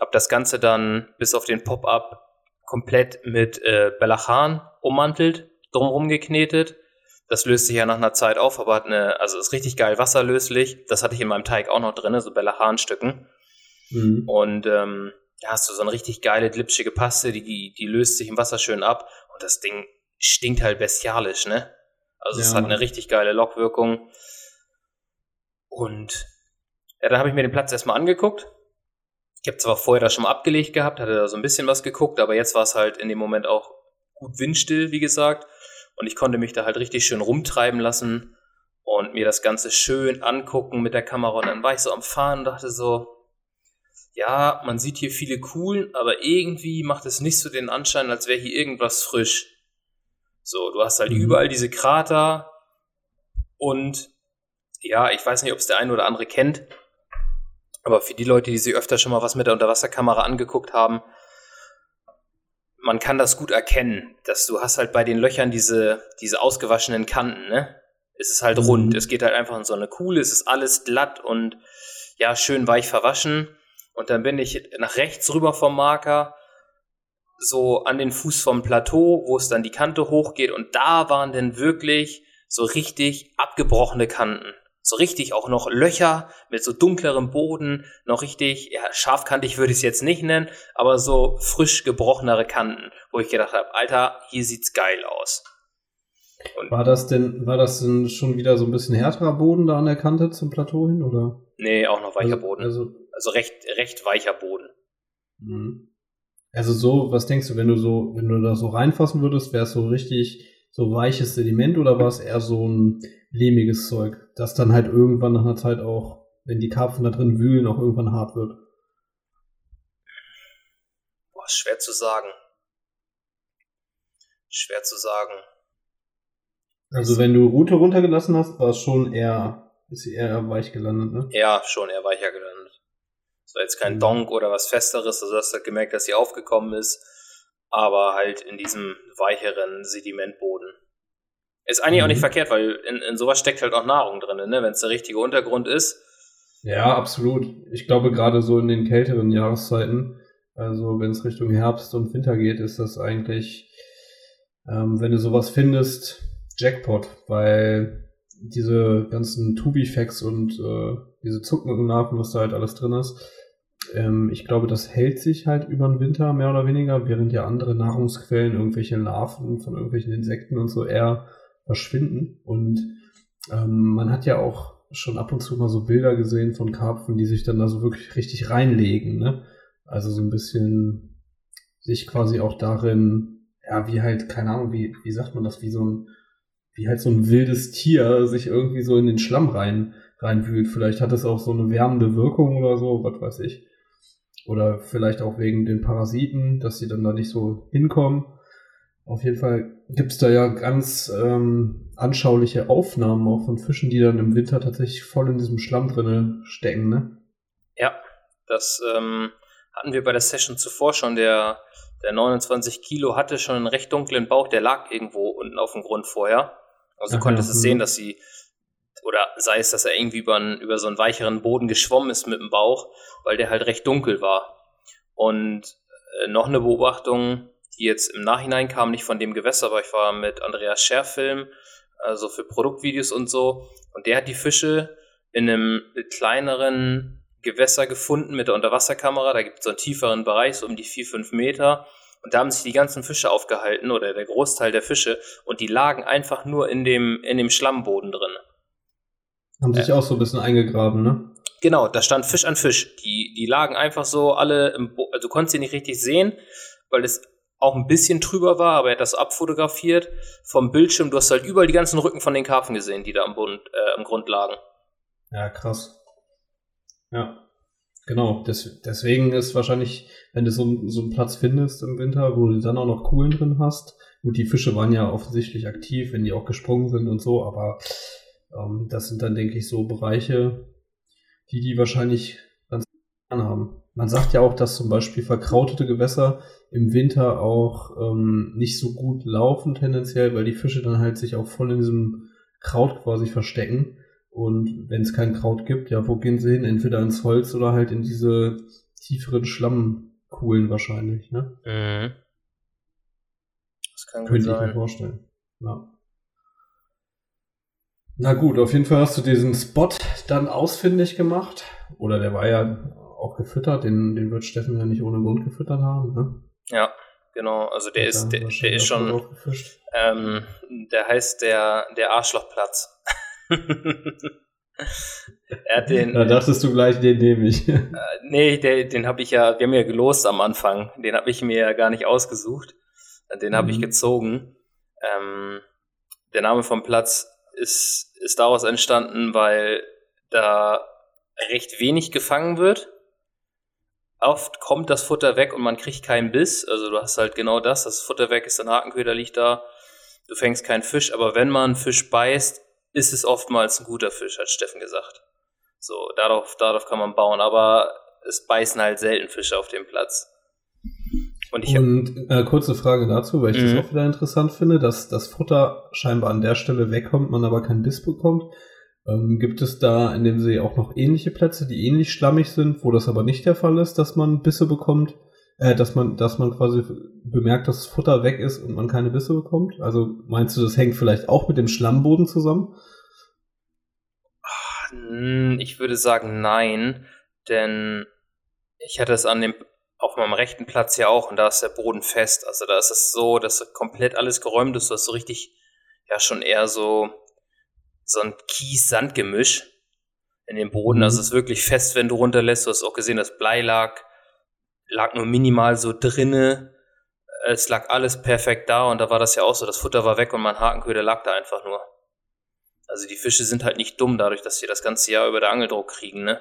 Habe das Ganze dann bis auf den Pop-up komplett mit äh, Belachan ummantelt, drumherum geknetet das löst sich ja nach einer Zeit auf, aber hat eine, also ist richtig geil wasserlöslich. Das hatte ich in meinem Teig auch noch drin, so Bellachan-Stücken. Mhm. Und ähm, ja, hast du so eine richtig geile, glitschige Paste, die, die löst sich im Wasser schön ab. Und das Ding stinkt halt bestialisch, ne? Also ja, es hat eine richtig geile Lockwirkung. Und ja, dann habe ich mir den Platz erstmal angeguckt. Ich habe zwar vorher da schon mal abgelegt gehabt, hatte da so ein bisschen was geguckt, aber jetzt war es halt in dem Moment auch gut windstill, wie gesagt. Und ich konnte mich da halt richtig schön rumtreiben lassen und mir das Ganze schön angucken mit der Kamera. Und dann war ich so am Fahren und dachte so, ja, man sieht hier viele coolen, aber irgendwie macht es nicht so den Anschein, als wäre hier irgendwas frisch. So, du hast halt mhm. überall diese Krater und ja, ich weiß nicht, ob es der eine oder andere kennt, aber für die Leute, die sich öfter schon mal was mit der Unterwasserkamera angeguckt haben, man kann das gut erkennen, dass du hast halt bei den Löchern diese, diese ausgewaschenen Kanten, ne? Es ist halt mhm. rund, es geht halt einfach in so eine Kuhle, es ist alles glatt und ja, schön weich verwaschen. Und dann bin ich nach rechts rüber vom Marker so an den Fuß vom Plateau, wo es dann die Kante hochgeht und da waren dann wirklich so richtig abgebrochene Kanten. So richtig auch noch Löcher mit so dunklerem Boden, noch richtig, ja, scharfkantig würde ich es jetzt nicht nennen, aber so frisch gebrochenere Kanten, wo ich gedacht habe, Alter, hier sieht's geil aus. Und war das denn, war das denn schon wieder so ein bisschen härterer Boden da an der Kante zum Plateau hin, oder? Nee, auch noch weicher also, Boden. Also, also recht, recht weicher Boden. Mhm. Also so, was denkst du, wenn du so, wenn du da so reinfassen würdest, wäre es so richtig so weiches Sediment oder war es eher so ein lehmiges Zeug, das dann halt irgendwann nach einer Zeit auch, wenn die Karpfen da drin wühlen, auch irgendwann hart wird? Boah, schwer zu sagen. Schwer zu sagen. Also wenn du Route runtergelassen hast, war es schon eher, ist sie eher weich gelandet, ne? Ja, schon eher weicher gelandet. Es war jetzt kein mhm. Donk oder was Festeres, also hast du halt gemerkt, dass sie aufgekommen ist, aber halt in diesem weicheren Sedimentboden. Ist eigentlich mhm. auch nicht mhm. verkehrt, weil in, in sowas steckt halt auch Nahrung drin, ne? wenn es der richtige Untergrund ist. Ja, absolut. Ich glaube, gerade so in den kälteren Jahreszeiten, also wenn es Richtung Herbst und Winter geht, ist das eigentlich, ähm, wenn du sowas findest, Jackpot, weil diese ganzen Tubifax und äh, diese Zuckenlarven, was da halt alles drin ist, ähm, ich glaube, das hält sich halt über den Winter mehr oder weniger, während ja andere Nahrungsquellen, irgendwelche Larven von irgendwelchen Insekten und so eher verschwinden. Und ähm, man hat ja auch schon ab und zu mal so Bilder gesehen von Karpfen, die sich dann da so wirklich richtig reinlegen. Ne? Also so ein bisschen sich quasi auch darin, ja, wie halt, keine Ahnung, wie, wie sagt man das, wie so ein, wie halt so ein wildes Tier sich irgendwie so in den Schlamm rein, reinwühlt. Vielleicht hat es auch so eine wärmende Wirkung oder so, was weiß ich. Oder vielleicht auch wegen den Parasiten, dass sie dann da nicht so hinkommen. Auf jeden Fall gibt es da ja ganz ähm, anschauliche Aufnahmen auch von Fischen, die dann im Winter tatsächlich voll in diesem Schlamm drinne stecken, ne? Ja, das ähm, hatten wir bei der Session zuvor schon. Der, der 29 Kilo hatte schon einen recht dunklen Bauch, der lag irgendwo unten auf dem Grund vorher. Also du konntest ja, es sehen, dass sie, oder sei es, dass er irgendwie über, einen, über so einen weicheren Boden geschwommen ist mit dem Bauch, weil der halt recht dunkel war. Und äh, noch eine Beobachtung, die jetzt im Nachhinein kam, nicht von dem Gewässer, aber ich war mit Andreas Scherfilm, also für Produktvideos und so. Und der hat die Fische in einem kleineren Gewässer gefunden mit der Unterwasserkamera. Da gibt es so einen tieferen Bereich, so um die 4, 5 Meter. Und da haben sich die ganzen Fische aufgehalten oder der Großteil der Fische und die lagen einfach nur in dem, in dem Schlammboden drin. Haben sich äh, auch so ein bisschen eingegraben, ne? Genau, da stand Fisch an Fisch. Die, die lagen einfach so alle im Bo also du konntest sie nicht richtig sehen, weil es auch ein bisschen trüber war, aber er hat das abfotografiert vom Bildschirm. Du hast halt überall die ganzen Rücken von den Karpfen gesehen, die da am, Bund, äh, am Grund lagen. Ja, krass. Ja, genau. Des, deswegen ist wahrscheinlich, wenn du so, so einen Platz findest im Winter, wo du dann auch noch Kuhlen drin hast, gut, die Fische waren ja offensichtlich aktiv, wenn die auch gesprungen sind und so, aber ähm, das sind dann, denke ich, so Bereiche, die die wahrscheinlich ganz haben. Man sagt ja auch, dass zum Beispiel verkrautete Gewässer im Winter auch ähm, nicht so gut laufen tendenziell, weil die Fische dann halt sich auch voll in diesem Kraut quasi verstecken. Und wenn es kein Kraut gibt, ja, wo gehen sie hin? Entweder ins Holz oder halt in diese tieferen Schlammkuhlen wahrscheinlich, ne? Mhm. Das kann Könnte sein. ich mir vorstellen. Ja. Na gut, auf jeden Fall hast du diesen Spot dann ausfindig gemacht. Oder der war ja auch gefüttert, den, den wird Steffen ja nicht ohne Grund gefüttert haben, ne? Ja, genau. Also der ist, der, der ist schon, ähm, der heißt der, der Arschlochplatz. er hat den. Da dachtest du gleich, den nehme ich. äh, nee, der, den habe ich ja, wir haben ja gelost am Anfang. Den habe ich mir ja gar nicht ausgesucht. Den habe mhm. ich gezogen. Ähm, der Name vom Platz ist, ist daraus entstanden, weil da recht wenig gefangen wird oft kommt das Futter weg und man kriegt keinen Biss. Also du hast halt genau das, das Futter weg ist, ein Hakenköder liegt da, du fängst keinen Fisch, aber wenn man Fisch beißt, ist es oftmals ein guter Fisch, hat Steffen gesagt. So, darauf, darauf kann man bauen, aber es beißen halt selten Fische auf dem Platz. Und, ich und äh, kurze Frage dazu, weil ich mhm. das auch wieder interessant finde, dass das Futter scheinbar an der Stelle wegkommt, man aber keinen Biss bekommt. Ähm, gibt es da in dem See auch noch ähnliche Plätze, die ähnlich schlammig sind, wo das aber nicht der Fall ist, dass man Bisse bekommt? Äh, dass man, dass man quasi bemerkt, dass das Futter weg ist und man keine Bisse bekommt? Also meinst du, das hängt vielleicht auch mit dem Schlammboden zusammen? Hm, ich würde sagen nein, denn ich hatte es an dem auf meinem rechten Platz ja auch und da ist der Boden fest. Also da ist es so, dass komplett alles geräumt ist. Du hast so richtig, ja schon eher so so ein Kies-Sand-Gemisch in dem Boden. Also mhm. es ist wirklich fest, wenn du runterlässt. Du hast auch gesehen, das Blei lag, lag nur minimal so drinne. Es lag alles perfekt da und da war das ja auch so. Das Futter war weg und mein Hakenköder lag da einfach nur. Also die Fische sind halt nicht dumm dadurch, dass sie das ganze Jahr über der Angeldruck kriegen, ne?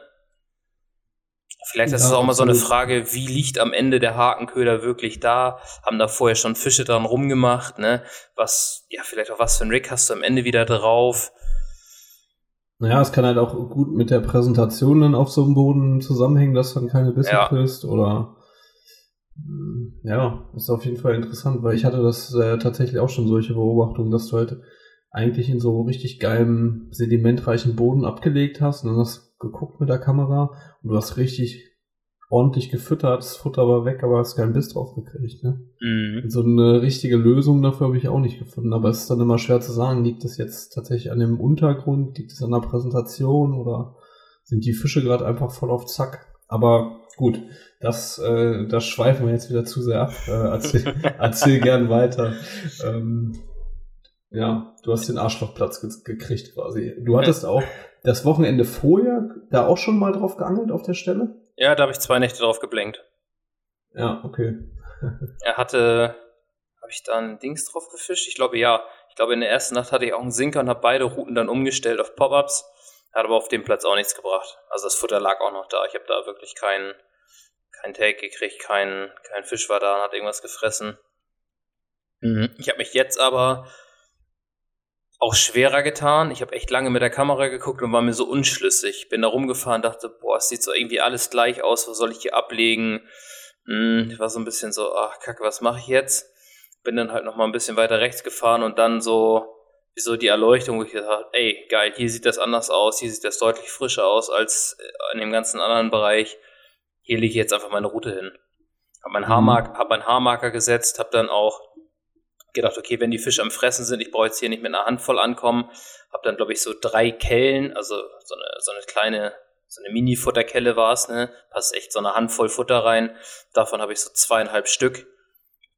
Vielleicht ist es auch mal so eine Frage, wie liegt am Ende der Hakenköder wirklich da? Haben da vorher schon Fische dran rumgemacht, ne? Was, ja, vielleicht auch was für ein Rick hast du am Ende wieder drauf? Naja, es kann halt auch gut mit der Präsentation dann auf so einem Boden zusammenhängen, dass dann keine Bisse ja. kriegst oder hm, ja, ist auf jeden Fall interessant, weil ich hatte das äh, tatsächlich auch schon solche Beobachtungen, dass du halt eigentlich in so richtig geilem, sedimentreichen Boden abgelegt hast und dann hast geguckt mit der Kamera und du hast richtig ordentlich gefüttert, das Futter war weg, aber hast keinen Biss drauf gekriegt. Ne? Mhm. So eine richtige Lösung dafür habe ich auch nicht gefunden, aber es ist dann immer schwer zu sagen, liegt das jetzt tatsächlich an dem Untergrund, liegt es an der Präsentation oder sind die Fische gerade einfach voll auf Zack? Aber gut, das, äh, das schweifen wir jetzt wieder zu sehr ab. Äh, erzähl, erzähl gern weiter. Ähm, ja, du hast den Arschlochplatz ge gekriegt quasi. Du hattest auch das Wochenende vorher da auch schon mal drauf geangelt auf der Stelle? Ja, da habe ich zwei Nächte drauf geblenkt. Ja, okay. er hatte, habe ich da ein Dings drauf gefischt? Ich glaube ja. Ich glaube in der ersten Nacht hatte ich auch einen Sinker und habe beide Routen dann umgestellt auf Pop-Ups. Hat aber auf dem Platz auch nichts gebracht. Also das Futter lag auch noch da. Ich habe da wirklich keinen kein Take gekriegt, kein, kein Fisch war da und hat irgendwas gefressen. Mhm. Ich habe mich jetzt aber auch schwerer getan. Ich habe echt lange mit der Kamera geguckt und war mir so unschlüssig. Bin da rumgefahren, dachte, boah, es sieht so irgendwie alles gleich aus, was soll ich hier ablegen? Hm, ich war so ein bisschen so, ach kacke, was mache ich jetzt? Bin dann halt noch mal ein bisschen weiter rechts gefahren und dann so, wie so die Erleuchtung, wo ich gesagt habe, ey, geil, hier sieht das anders aus, hier sieht das deutlich frischer aus als in dem ganzen anderen Bereich. Hier lege ich jetzt einfach meine Route hin. Hab mein, mhm. Haarmark, hab meinen Haarmarker gesetzt, hab dann auch gedacht, okay, wenn die Fische am Fressen sind, ich brauche jetzt hier nicht mit einer Handvoll ankommen. Habe dann, glaube ich, so drei Kellen, also so eine, so eine kleine, so eine Mini-Futterkelle war es, ne? Passt echt so eine Handvoll Futter rein. Davon habe ich so zweieinhalb Stück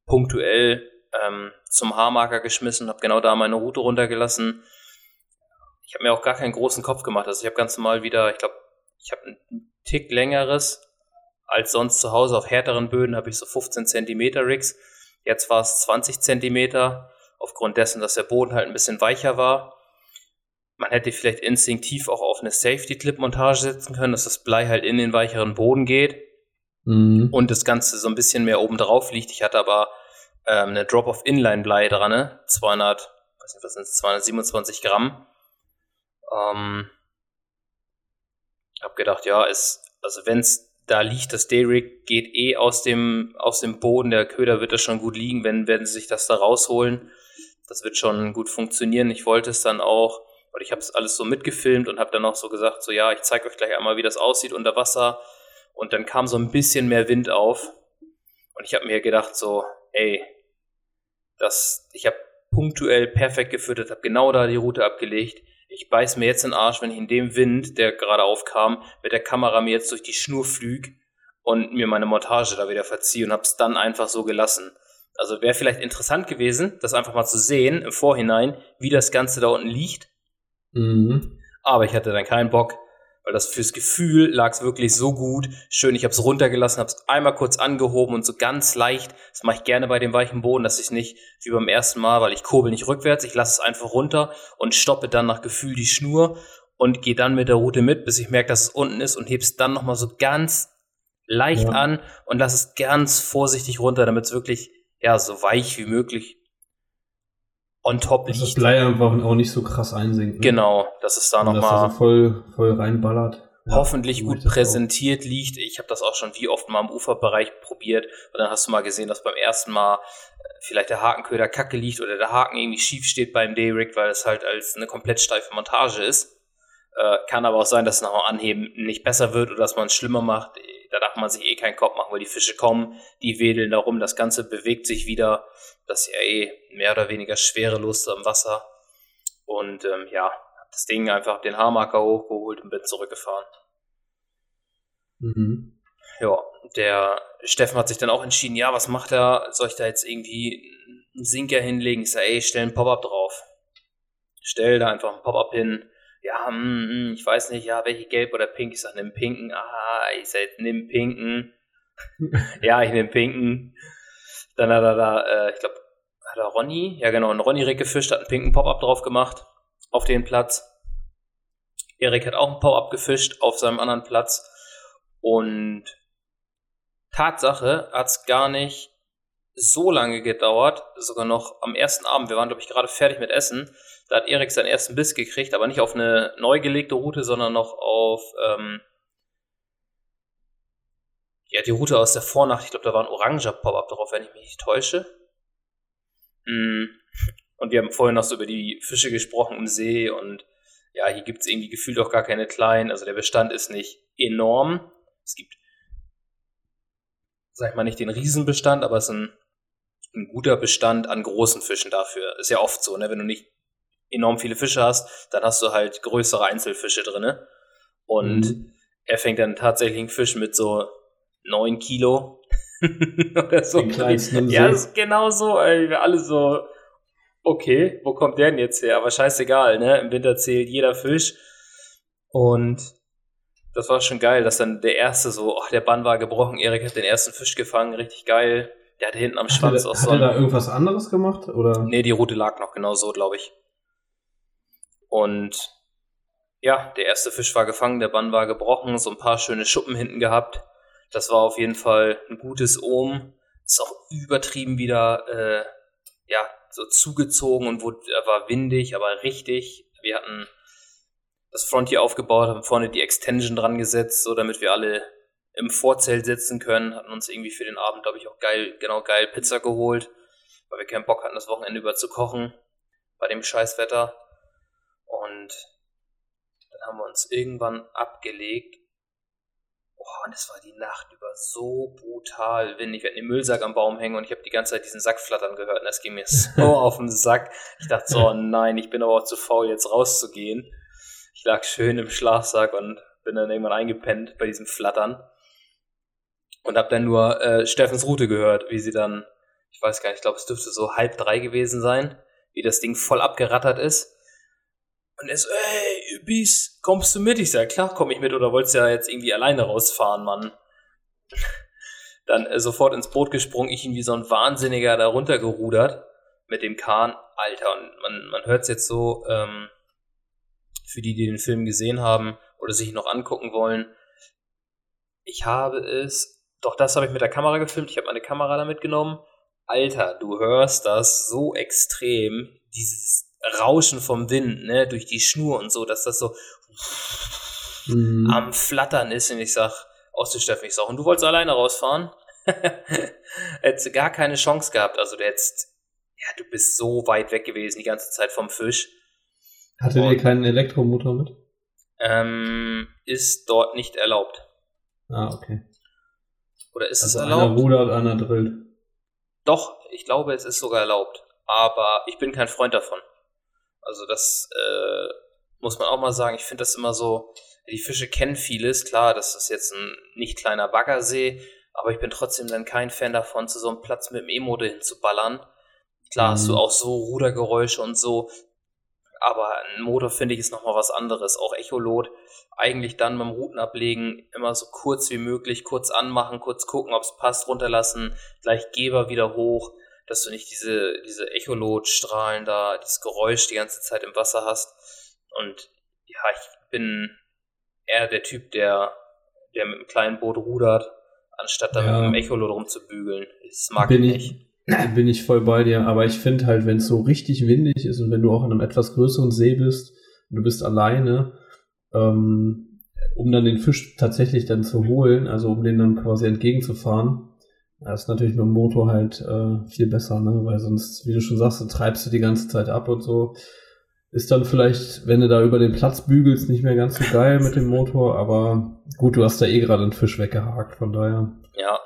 punktuell ähm, zum Haarmarker geschmissen, habe genau da meine Route runtergelassen. Ich habe mir auch gar keinen großen Kopf gemacht. Also ich habe ganz normal wieder, ich glaube, ich habe einen Tick längeres als sonst zu Hause. Auf härteren Böden habe ich so 15 Zentimeter Rigs Jetzt war es 20 Zentimeter, aufgrund dessen, dass der Boden halt ein bisschen weicher war. Man hätte vielleicht instinktiv auch auf eine Safety-Clip-Montage setzen können, dass das Blei halt in den weicheren Boden geht mhm. und das Ganze so ein bisschen mehr oben drauf liegt. Ich hatte aber ähm, eine Drop-of-Inline-Blei dran, ne? 200, weiß nicht, was sind 227 Gramm. Ähm, hab gedacht, ja, ist, also wenn es da liegt das Derrick, geht eh aus dem, aus dem Boden. Der Köder wird da schon gut liegen, wenn, werden sie sich das da rausholen. Das wird schon gut funktionieren. Ich wollte es dann auch, weil ich habe es alles so mitgefilmt und habe dann auch so gesagt, so ja, ich zeige euch gleich einmal, wie das aussieht unter Wasser. Und dann kam so ein bisschen mehr Wind auf. Und ich habe mir gedacht, so, ey, das, ich habe punktuell perfekt gefüttert, habe genau da die Route abgelegt ich beiß mir jetzt den Arsch, wenn ich in dem Wind, der gerade aufkam, mit der Kamera mir jetzt durch die Schnur flüg und mir meine Montage da wieder verziehe und hab's dann einfach so gelassen. Also wäre vielleicht interessant gewesen, das einfach mal zu sehen im Vorhinein, wie das Ganze da unten liegt. Mhm. Aber ich hatte dann keinen Bock, weil das fürs Gefühl lag es wirklich so gut. Schön, ich habe es runtergelassen, habe es einmal kurz angehoben und so ganz leicht. Das mache ich gerne bei dem weichen Boden, dass ich nicht wie beim ersten Mal, weil ich kurbel nicht rückwärts, ich lasse es einfach runter und stoppe dann nach Gefühl die Schnur und gehe dann mit der Route mit, bis ich merke, dass es unten ist und hebe es dann nochmal so ganz leicht ja. an und lasse es ganz vorsichtig runter, damit es wirklich ja so weich wie möglich on top liegt. Das Blei einfach auch nicht so krass einsinkt. Ne? Genau, dass es da nochmal also voll, voll reinballert. Ja, hoffentlich gut präsentiert auch. liegt. Ich habe das auch schon wie oft mal im Uferbereich probiert und dann hast du mal gesehen, dass beim ersten Mal äh, vielleicht der Hakenköder kacke liegt oder der Haken irgendwie schief steht beim Derrick, weil es halt als eine komplett steife Montage ist. Äh, kann aber auch sein, dass es nach dem Anheben nicht besser wird oder dass man es schlimmer macht. Dann da darf man sich eh keinen Kopf machen, weil die Fische kommen, die wedeln darum, das Ganze bewegt sich wieder. Das ist ja eh mehr oder weniger schwerelos im Wasser. Und ähm, ja, hab das Ding einfach den Haarmarker hochgeholt und bin zurückgefahren. Mhm. Ja, der Steffen hat sich dann auch entschieden, ja, was macht er? Soll ich da jetzt irgendwie einen Sinker hinlegen? Ich sage, ey, stell einen Pop-Up drauf. Stell da einfach einen Pop-Up hin. Ja, mm, ich weiß nicht, ja, welche gelb oder pink? Ich sage, nimm pinken. Ah, ich sage, nimm pinken. ja, ich nehme pinken. Dann hat er da, äh, ich glaube, hat er Ronny, ja genau, ein Ronny Rick gefischt, hat einen pinken Pop-Up drauf gemacht auf den Platz. Erik hat auch einen Pop-Up gefischt auf seinem anderen Platz. Und Tatsache hat es gar nicht so lange gedauert, sogar noch am ersten Abend, wir waren, glaube ich, gerade fertig mit Essen, da hat Erik seinen ersten Biss gekriegt, aber nicht auf eine neu gelegte Route, sondern noch auf ähm, ja, die Route aus der Vornacht. Ich glaube, da war ein oranger Pop-Up drauf, wenn ich mich nicht täusche. Mm. Und wir haben vorhin noch so über die Fische gesprochen im See und ja, hier gibt es irgendwie gefühlt auch gar keine kleinen. Also der Bestand ist nicht enorm. Es gibt, sag ich mal, nicht den Riesenbestand, aber es ist ein, ein guter Bestand an großen Fischen dafür. Ist ja oft so, ne? Wenn du nicht enorm viele Fische hast, dann hast du halt größere Einzelfische drin. Und mhm. er fängt dann tatsächlich einen Fisch mit so 9 Kilo oder so. Ja, ist genau so, ey, wir alle so, okay, wo kommt der denn jetzt her? Aber scheißegal, ne? Im Winter zählt jeder Fisch. Und das war schon geil, dass dann der erste so, ach, der Bann war gebrochen, Erik hat den ersten Fisch gefangen, richtig geil. Der hatte hinten am Schwanz auch so. Hat er da irgendwas anderes gemacht? Oder? Nee, die Route lag noch genau so, glaube ich. Und ja, der erste Fisch war gefangen, der Bann war gebrochen, so ein paar schöne Schuppen hinten gehabt. Das war auf jeden Fall ein gutes Ohm. Ist auch übertrieben wieder, äh, ja, so zugezogen und wurde, war windig, aber richtig. Wir hatten das Frontier aufgebaut, haben vorne die Extension dran gesetzt, so damit wir alle im Vorzelt sitzen können. Hatten uns irgendwie für den Abend, glaube ich, auch geil, genau geil Pizza geholt, weil wir keinen Bock hatten, das Wochenende über zu kochen bei dem Scheißwetter. Und dann haben wir uns irgendwann abgelegt. Oh, und es war die Nacht über so brutal windig. Wir hatten den Müllsack am Baum hängen und ich habe die ganze Zeit diesen Sack flattern gehört und das ging mir so auf den Sack. Ich dachte so, oh nein, ich bin aber auch zu faul, jetzt rauszugehen. Ich lag schön im Schlafsack und bin dann irgendwann eingepennt bei diesem Flattern. Und habe dann nur äh, Steffens Route gehört, wie sie dann, ich weiß gar nicht, ich glaube, es dürfte so halb drei gewesen sein, wie das Ding voll abgerattert ist. Und er so, ey, Bis, kommst du mit? Ich sag, klar, komm ich mit, oder wolltest ja jetzt irgendwie alleine rausfahren, Mann? Dann äh, sofort ins Boot gesprungen, ich ihn wie so ein Wahnsinniger da runtergerudert mit dem Kahn. Alter, und man, man hört es jetzt so, ähm, für die, die den Film gesehen haben oder sich noch angucken wollen. Ich habe es, doch das habe ich mit der Kamera gefilmt, ich habe meine Kamera da mitgenommen. Alter, du hörst das so extrem, dieses Rauschen vom Wind, ne, durch die Schnur und so, dass das so mhm. am Flattern ist. Und ich sag, Steffen, ich sag, und du wolltest alleine rausfahren? hättest gar keine Chance gehabt. Also du hättest, ja, du bist so weit weg gewesen die ganze Zeit vom Fisch. Hattet ihr keinen Elektromotor mit? Ähm, ist dort nicht erlaubt. Ah, okay. Oder ist also es erlaubt? Einer rudert, einer drillt. Doch, ich glaube, es ist sogar erlaubt. Aber ich bin kein Freund davon. Also das äh, muss man auch mal sagen. Ich finde das immer so, die Fische kennen vieles. Klar, das ist jetzt ein nicht kleiner Baggersee, aber ich bin trotzdem dann kein Fan davon, zu so einem Platz mit dem E-Motor hinzuballern. Klar mhm. hast du mhm. auch so Rudergeräusche und so, aber ein Motor finde ich ist nochmal was anderes. Auch Echolot, eigentlich dann beim Routenablegen immer so kurz wie möglich, kurz anmachen, kurz gucken, ob es passt, runterlassen, gleich Geber wieder hoch dass du nicht diese, diese Echolot-Strahlen da, dieses Geräusch die ganze Zeit im Wasser hast. Und ja, ich bin eher der Typ, der, der mit einem kleinen Boot rudert, anstatt da ja. mit einem Echolot rumzubügeln. Das mag bin ich nicht. Bin ich voll bei dir, aber ich finde halt, wenn es so richtig windig ist und wenn du auch in einem etwas größeren See bist und du bist alleine, ähm, um dann den Fisch tatsächlich dann zu holen, also um den dann quasi entgegenzufahren, das ist natürlich mit dem Motor halt äh, viel besser, ne? Weil sonst, wie du schon sagst, dann treibst du die ganze Zeit ab und so. Ist dann vielleicht, wenn du da über den Platz bügelst, nicht mehr ganz so geil mit dem Motor, aber Gut, du hast da eh gerade einen Fisch weggehakt, von daher. Ja,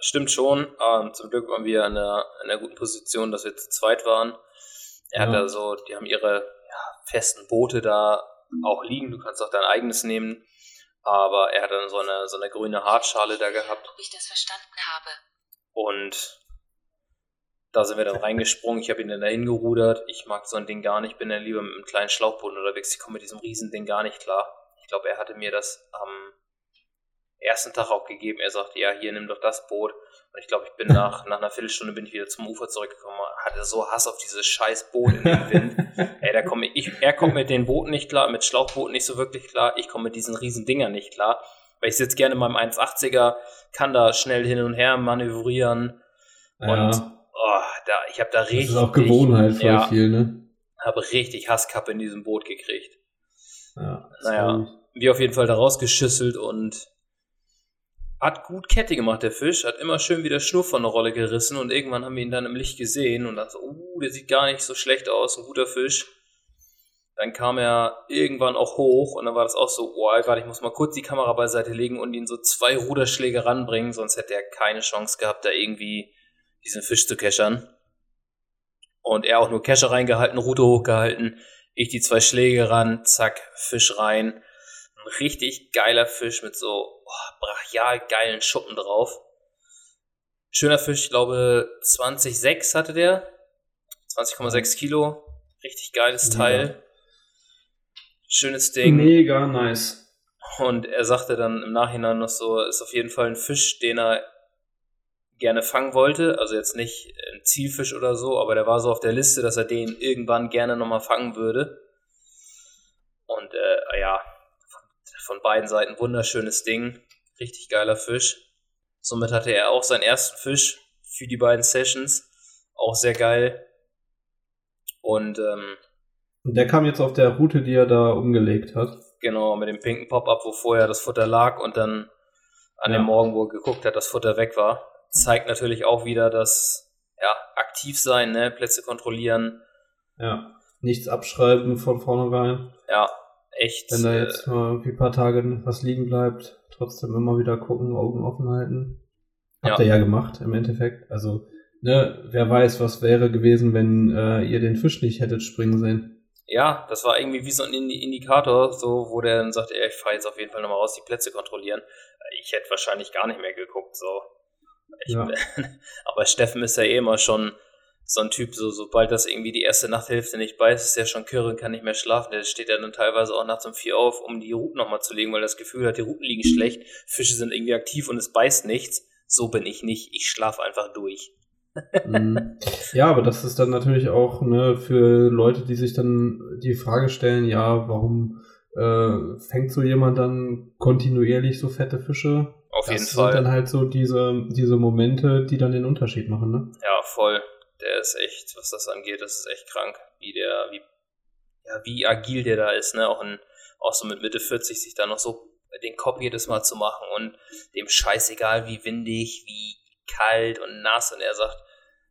stimmt schon. Ähm, zum Glück waren wir in einer, in einer guten Position, dass wir zu zweit waren. Er ja. hat da so, die haben ihre ja, festen Boote da auch liegen. Du kannst auch dein eigenes nehmen. Aber er hat dann so eine, so eine grüne Hartschale da gehabt. Ob ich das verstanden habe. Und da sind wir dann reingesprungen. Ich habe ihn dann dahin gerudert. Ich mag so ein Ding gar nicht. Bin dann lieber mit einem kleinen Schlauchboot unterwegs. Ich komme mit diesem Riesending gar nicht klar. Ich glaube, er hatte mir das am ersten Tag auch gegeben. Er sagte, ja, hier nimm doch das Boot. Und ich glaube, ich bin nach, nach einer Viertelstunde bin ich wieder zum Ufer zurückgekommen. Hatte so Hass auf dieses scheiß Boot in den Wind. Ey, da komme ich, er kommt mit den Booten nicht klar, mit Schlauchbooten nicht so wirklich klar. Ich komme mit diesen riesen Dingern nicht klar. Weil ich sitze gerne in meinem 1,80er, kann da schnell hin und her manövrieren. Ja. Und oh, da, ich habe da richtig. Das ist auch Gewohnheit voll ja, viel, ne? Habe richtig Hasskappe in diesem Boot gekriegt. Ja, naja, wir auf jeden Fall da rausgeschüsselt und hat gut Kette gemacht, der Fisch, hat immer schön wieder Schnur von der Rolle gerissen und irgendwann haben wir ihn dann im Licht gesehen und dachte, uh, der sieht gar nicht so schlecht aus, ein guter Fisch. Dann kam er irgendwann auch hoch und dann war das auch so, oh, warte, ich muss mal kurz die Kamera beiseite legen und ihn so zwei Ruderschläge ranbringen, sonst hätte er keine Chance gehabt, da irgendwie diesen Fisch zu keschern. Und er auch nur Kescher reingehalten, Rute hochgehalten, ich die zwei Schläge ran, zack, Fisch rein. Ein richtig geiler Fisch mit so oh, brachial geilen Schuppen drauf. Schöner Fisch, ich glaube 20,6 hatte der. 20,6 Kilo. Richtig geiles Teil. Schönes Ding. Mega nice. Und er sagte dann im Nachhinein noch so, ist auf jeden Fall ein Fisch, den er gerne fangen wollte. Also jetzt nicht ein Zielfisch oder so, aber der war so auf der Liste, dass er den irgendwann gerne nochmal fangen würde. Und äh, ja, von beiden Seiten wunderschönes Ding. Richtig geiler Fisch. Somit hatte er auch seinen ersten Fisch für die beiden Sessions. Auch sehr geil. Und, ähm, und der kam jetzt auf der Route, die er da umgelegt hat. Genau, mit dem pinken Pop-up, wo vorher das Futter lag und dann an ja. dem Morgen, wo er geguckt hat, das Futter weg war. Zeigt natürlich auch wieder, dass ja, aktiv sein, ne? Plätze kontrollieren. Ja, nichts abschreiben von vornherein. Ja, echt. Wenn da jetzt mal irgendwie ein paar Tage was liegen bleibt, trotzdem immer wieder gucken, Augen offen halten. Habt ja. ihr ja gemacht im Endeffekt. Also, ne, wer weiß, was wäre gewesen, wenn äh, ihr den Fisch nicht hättet springen sehen. Ja, das war irgendwie wie so ein Indikator, so wo der dann sagt, ey, ich fahre jetzt auf jeden Fall nochmal raus, die Plätze kontrollieren. Ich hätte wahrscheinlich gar nicht mehr geguckt, so. Ich, ja. aber Steffen ist ja eh immer schon so ein Typ, so sobald das irgendwie die erste Nachthälfte nicht beißt, ist er schon kirre und kann nicht mehr schlafen. Der steht ja dann teilweise auch nachts um vier auf, um die Routen nochmal zu legen, weil das Gefühl hat, die Routen liegen schlecht, Fische sind irgendwie aktiv und es beißt nichts. So bin ich nicht. Ich schlafe einfach durch. Mhm. ja, aber das ist dann natürlich auch ne, für Leute, die sich dann die Frage stellen, ja, warum äh, fängt so jemand dann kontinuierlich so fette Fische? Auf das jeden Fall. Das sind dann halt so diese, diese Momente, die dann den Unterschied machen, ne? Ja, voll der ist echt, was das angeht, das ist echt krank, wie der, wie, ja, wie agil der da ist, ne? Auch, in, auch so mit Mitte 40 sich da noch so den Kopf jedes Mal zu machen und dem scheißegal, wie windig, wie kalt und nass. Und er sagt,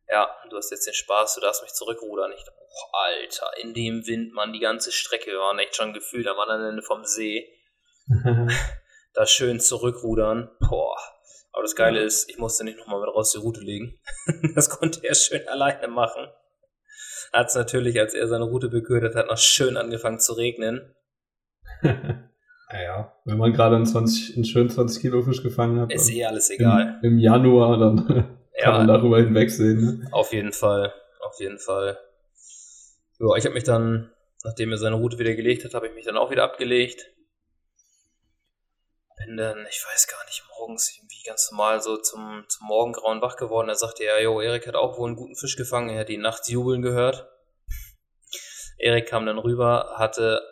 ja, du hast jetzt den Spaß, du darfst mich zurückrudern. Ich dachte, oh, Alter, in dem Wind, man, die ganze Strecke, wir waren echt schon gefühlt am anderen Ende vom See. da schön zurückrudern. Boah, aber das Geile ist, ich musste nicht nochmal mit raus die Route legen. das konnte er schön alleine machen. Hat es natürlich, als er seine Route beködert hat, noch schön angefangen zu regnen. naja, wenn man gerade einen, 20, einen schönen 20 Kilo Fisch gefangen hat. Ist eh alles egal. Im, im Januar, dann kann ja, man darüber hinwegsehen. Ne? Auf jeden Fall, auf jeden Fall. So, ich habe mich dann, nachdem er seine Route wieder gelegt hat, habe ich mich dann auch wieder abgelegt bin dann, ich weiß gar nicht, morgens irgendwie ganz normal so zum, zum Morgengrauen wach geworden. Er sagte, ja, jo, Erik hat auch wohl einen guten Fisch gefangen. Er hat ihn nachts jubeln gehört. Erik kam dann rüber, hatte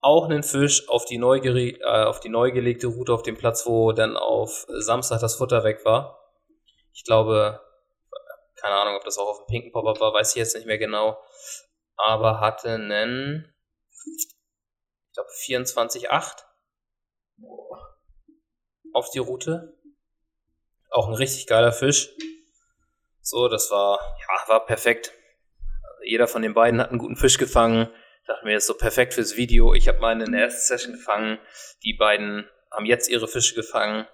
auch einen Fisch auf die, neu äh, auf die neu gelegte Route auf dem Platz, wo dann auf Samstag das Futter weg war. Ich glaube, keine Ahnung, ob das auch auf dem pinken Pop-Up war, weiß ich jetzt nicht mehr genau. Aber hatte einen, ich glaube, 24,8 auf die Route. Auch ein richtig geiler Fisch. So, das war, ja, war perfekt. Jeder von den beiden hat einen guten Fisch gefangen. Dachte mir, das ist so perfekt fürs Video. Ich habe meinen in der ersten Session gefangen. Die beiden haben jetzt ihre Fische gefangen.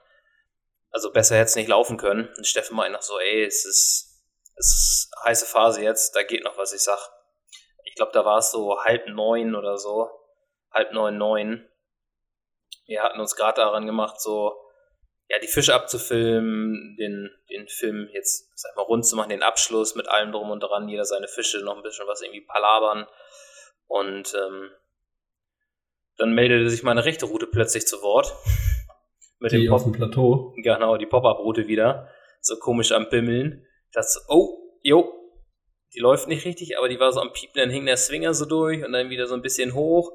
Also besser hätte es nicht laufen können. Und Steffen meint noch so, ey, es ist, es ist heiße Phase jetzt, da geht noch was, ich sag. Ich glaube, da war es so halb neun oder so. Halb neun, neun. Wir hatten uns gerade daran gemacht, so, ja, die Fische abzufilmen, den, den Film jetzt, sag mal, rund zu machen, den Abschluss mit allem drum und dran, jeder seine Fische, noch ein bisschen was irgendwie palabern. Und ähm, dann meldete sich meine rechte Route plötzlich zu Wort. Mit die dem Pop auf dem Plateau. Genau, die Pop-Up-Route wieder. So komisch am Bimmeln. Das, oh, jo, die läuft nicht richtig, aber die war so am Piepen, dann hing der Swinger so durch und dann wieder so ein bisschen hoch.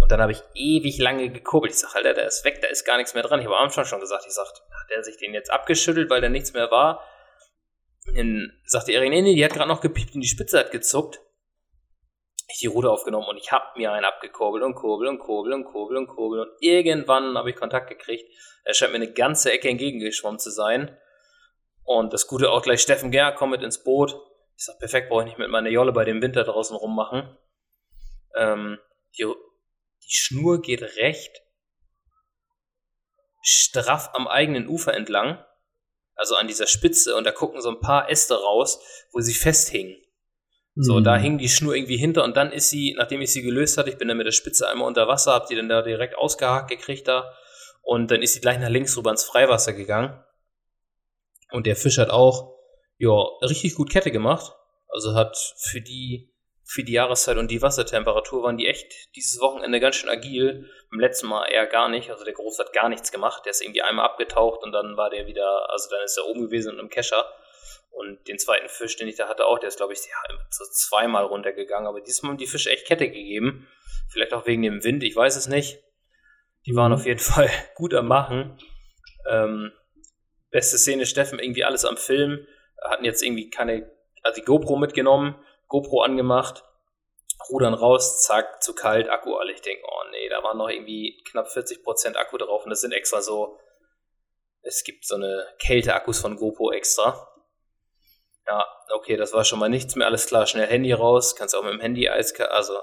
Und dann habe ich ewig lange gekurbelt. Ich sag, Alter, der ist weg, da ist gar nichts mehr dran. Ich habe am Anfang schon gesagt, ich sag, hat der sich den jetzt abgeschüttelt, weil da nichts mehr war? Dann sagte Erik, nee, nee, die hat gerade noch gepiept und die Spitze hat gezuckt ich die Rute aufgenommen und ich habe mir einen abgekurbelt und kurbel und kurbel und kurbel und kurbel und irgendwann habe ich Kontakt gekriegt. Er scheint mir eine ganze Ecke entgegengeschwommen zu sein. Und das Gute auch gleich Steffen Ger, komm mit ins Boot. Ich sag, perfekt, brauche ich nicht mit meiner Jolle bei dem Winter draußen rummachen. Ähm, die, die Schnur geht recht straff am eigenen Ufer entlang, also an dieser Spitze, und da gucken so ein paar Äste raus, wo sie festhingen. So, mhm. da hing die Schnur irgendwie hinter und dann ist sie, nachdem ich sie gelöst hatte, ich bin dann mit der Spitze einmal unter Wasser, hab die dann da direkt ausgehakt gekriegt da und dann ist sie gleich nach links rüber ins Freiwasser gegangen. Und der Fisch hat auch, ja, richtig gut Kette gemacht. Also hat für die, für die Jahreszeit und die Wassertemperatur waren die echt dieses Wochenende ganz schön agil. Beim letzten Mal eher gar nicht. Also der Groß hat gar nichts gemacht. Der ist irgendwie einmal abgetaucht und dann war der wieder, also dann ist er oben gewesen und im Kescher. Und den zweiten Fisch, den ich da hatte, auch, der ist, glaube ich, ja, so zweimal runtergegangen. Aber diesmal haben die Fische echt Kette gegeben. Vielleicht auch wegen dem Wind, ich weiß es nicht. Die waren auf jeden Fall gut am Machen. Ähm, beste Szene, Steffen, irgendwie alles am Film. Hatten jetzt irgendwie keine, also die GoPro mitgenommen, GoPro angemacht, Rudern raus, zack, zu kalt, Akku alle. Ich denke, oh nee, da waren noch irgendwie knapp 40% Akku drauf und das sind extra so, es gibt so eine Kälte-Akkus von GoPro extra. Ja, okay, das war schon mal nichts mehr, alles klar, schnell Handy raus, kannst auch mit dem Handy also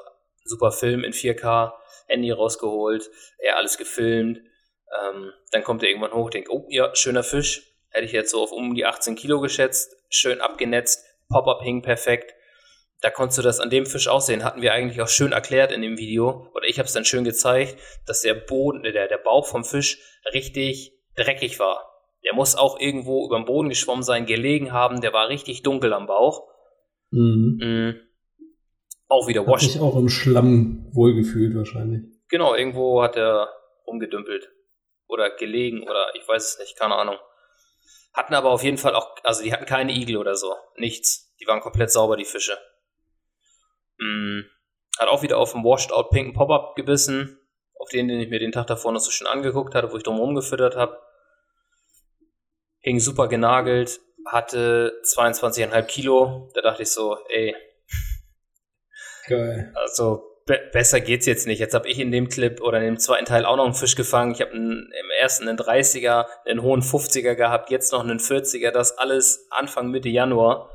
super Film in 4K, Handy rausgeholt, er alles gefilmt. Ähm, dann kommt er irgendwann hoch, denkt, oh ja, schöner Fisch. Hätte ich jetzt so auf um die 18 Kilo geschätzt, schön abgenetzt, Pop-up hing perfekt. Da konntest du das an dem Fisch aussehen. Hatten wir eigentlich auch schön erklärt in dem Video. Oder ich habe es dann schön gezeigt, dass der Boden, der, der Bauch vom Fisch richtig dreckig war. Der muss auch irgendwo über den Boden geschwommen sein, gelegen haben. Der war richtig dunkel am Bauch. Mhm. Mhm. Auch wieder wash. Hat sich auch im Schlamm wohlgefühlt wahrscheinlich. Genau, irgendwo hat er rumgedümpelt. Oder gelegen oder ich weiß es nicht, keine Ahnung. Hatten aber auf jeden Fall auch, also die hatten keine Igel oder so. Nichts. Die waren komplett sauber, die Fische. Mhm. Hat auch wieder auf dem Washed Out pinken Pop-Up gebissen. Auf den, den ich mir den Tag davor noch so schön angeguckt hatte, wo ich drum rumgefüttert habe hing super genagelt, hatte 22,5 Kilo. Da dachte ich so, ey. Geil. Also be besser geht's jetzt nicht. Jetzt habe ich in dem Clip oder in dem zweiten Teil auch noch einen Fisch gefangen. Ich habe im ersten einen 30er, einen hohen 50er gehabt, jetzt noch einen 40er. Das alles Anfang Mitte Januar.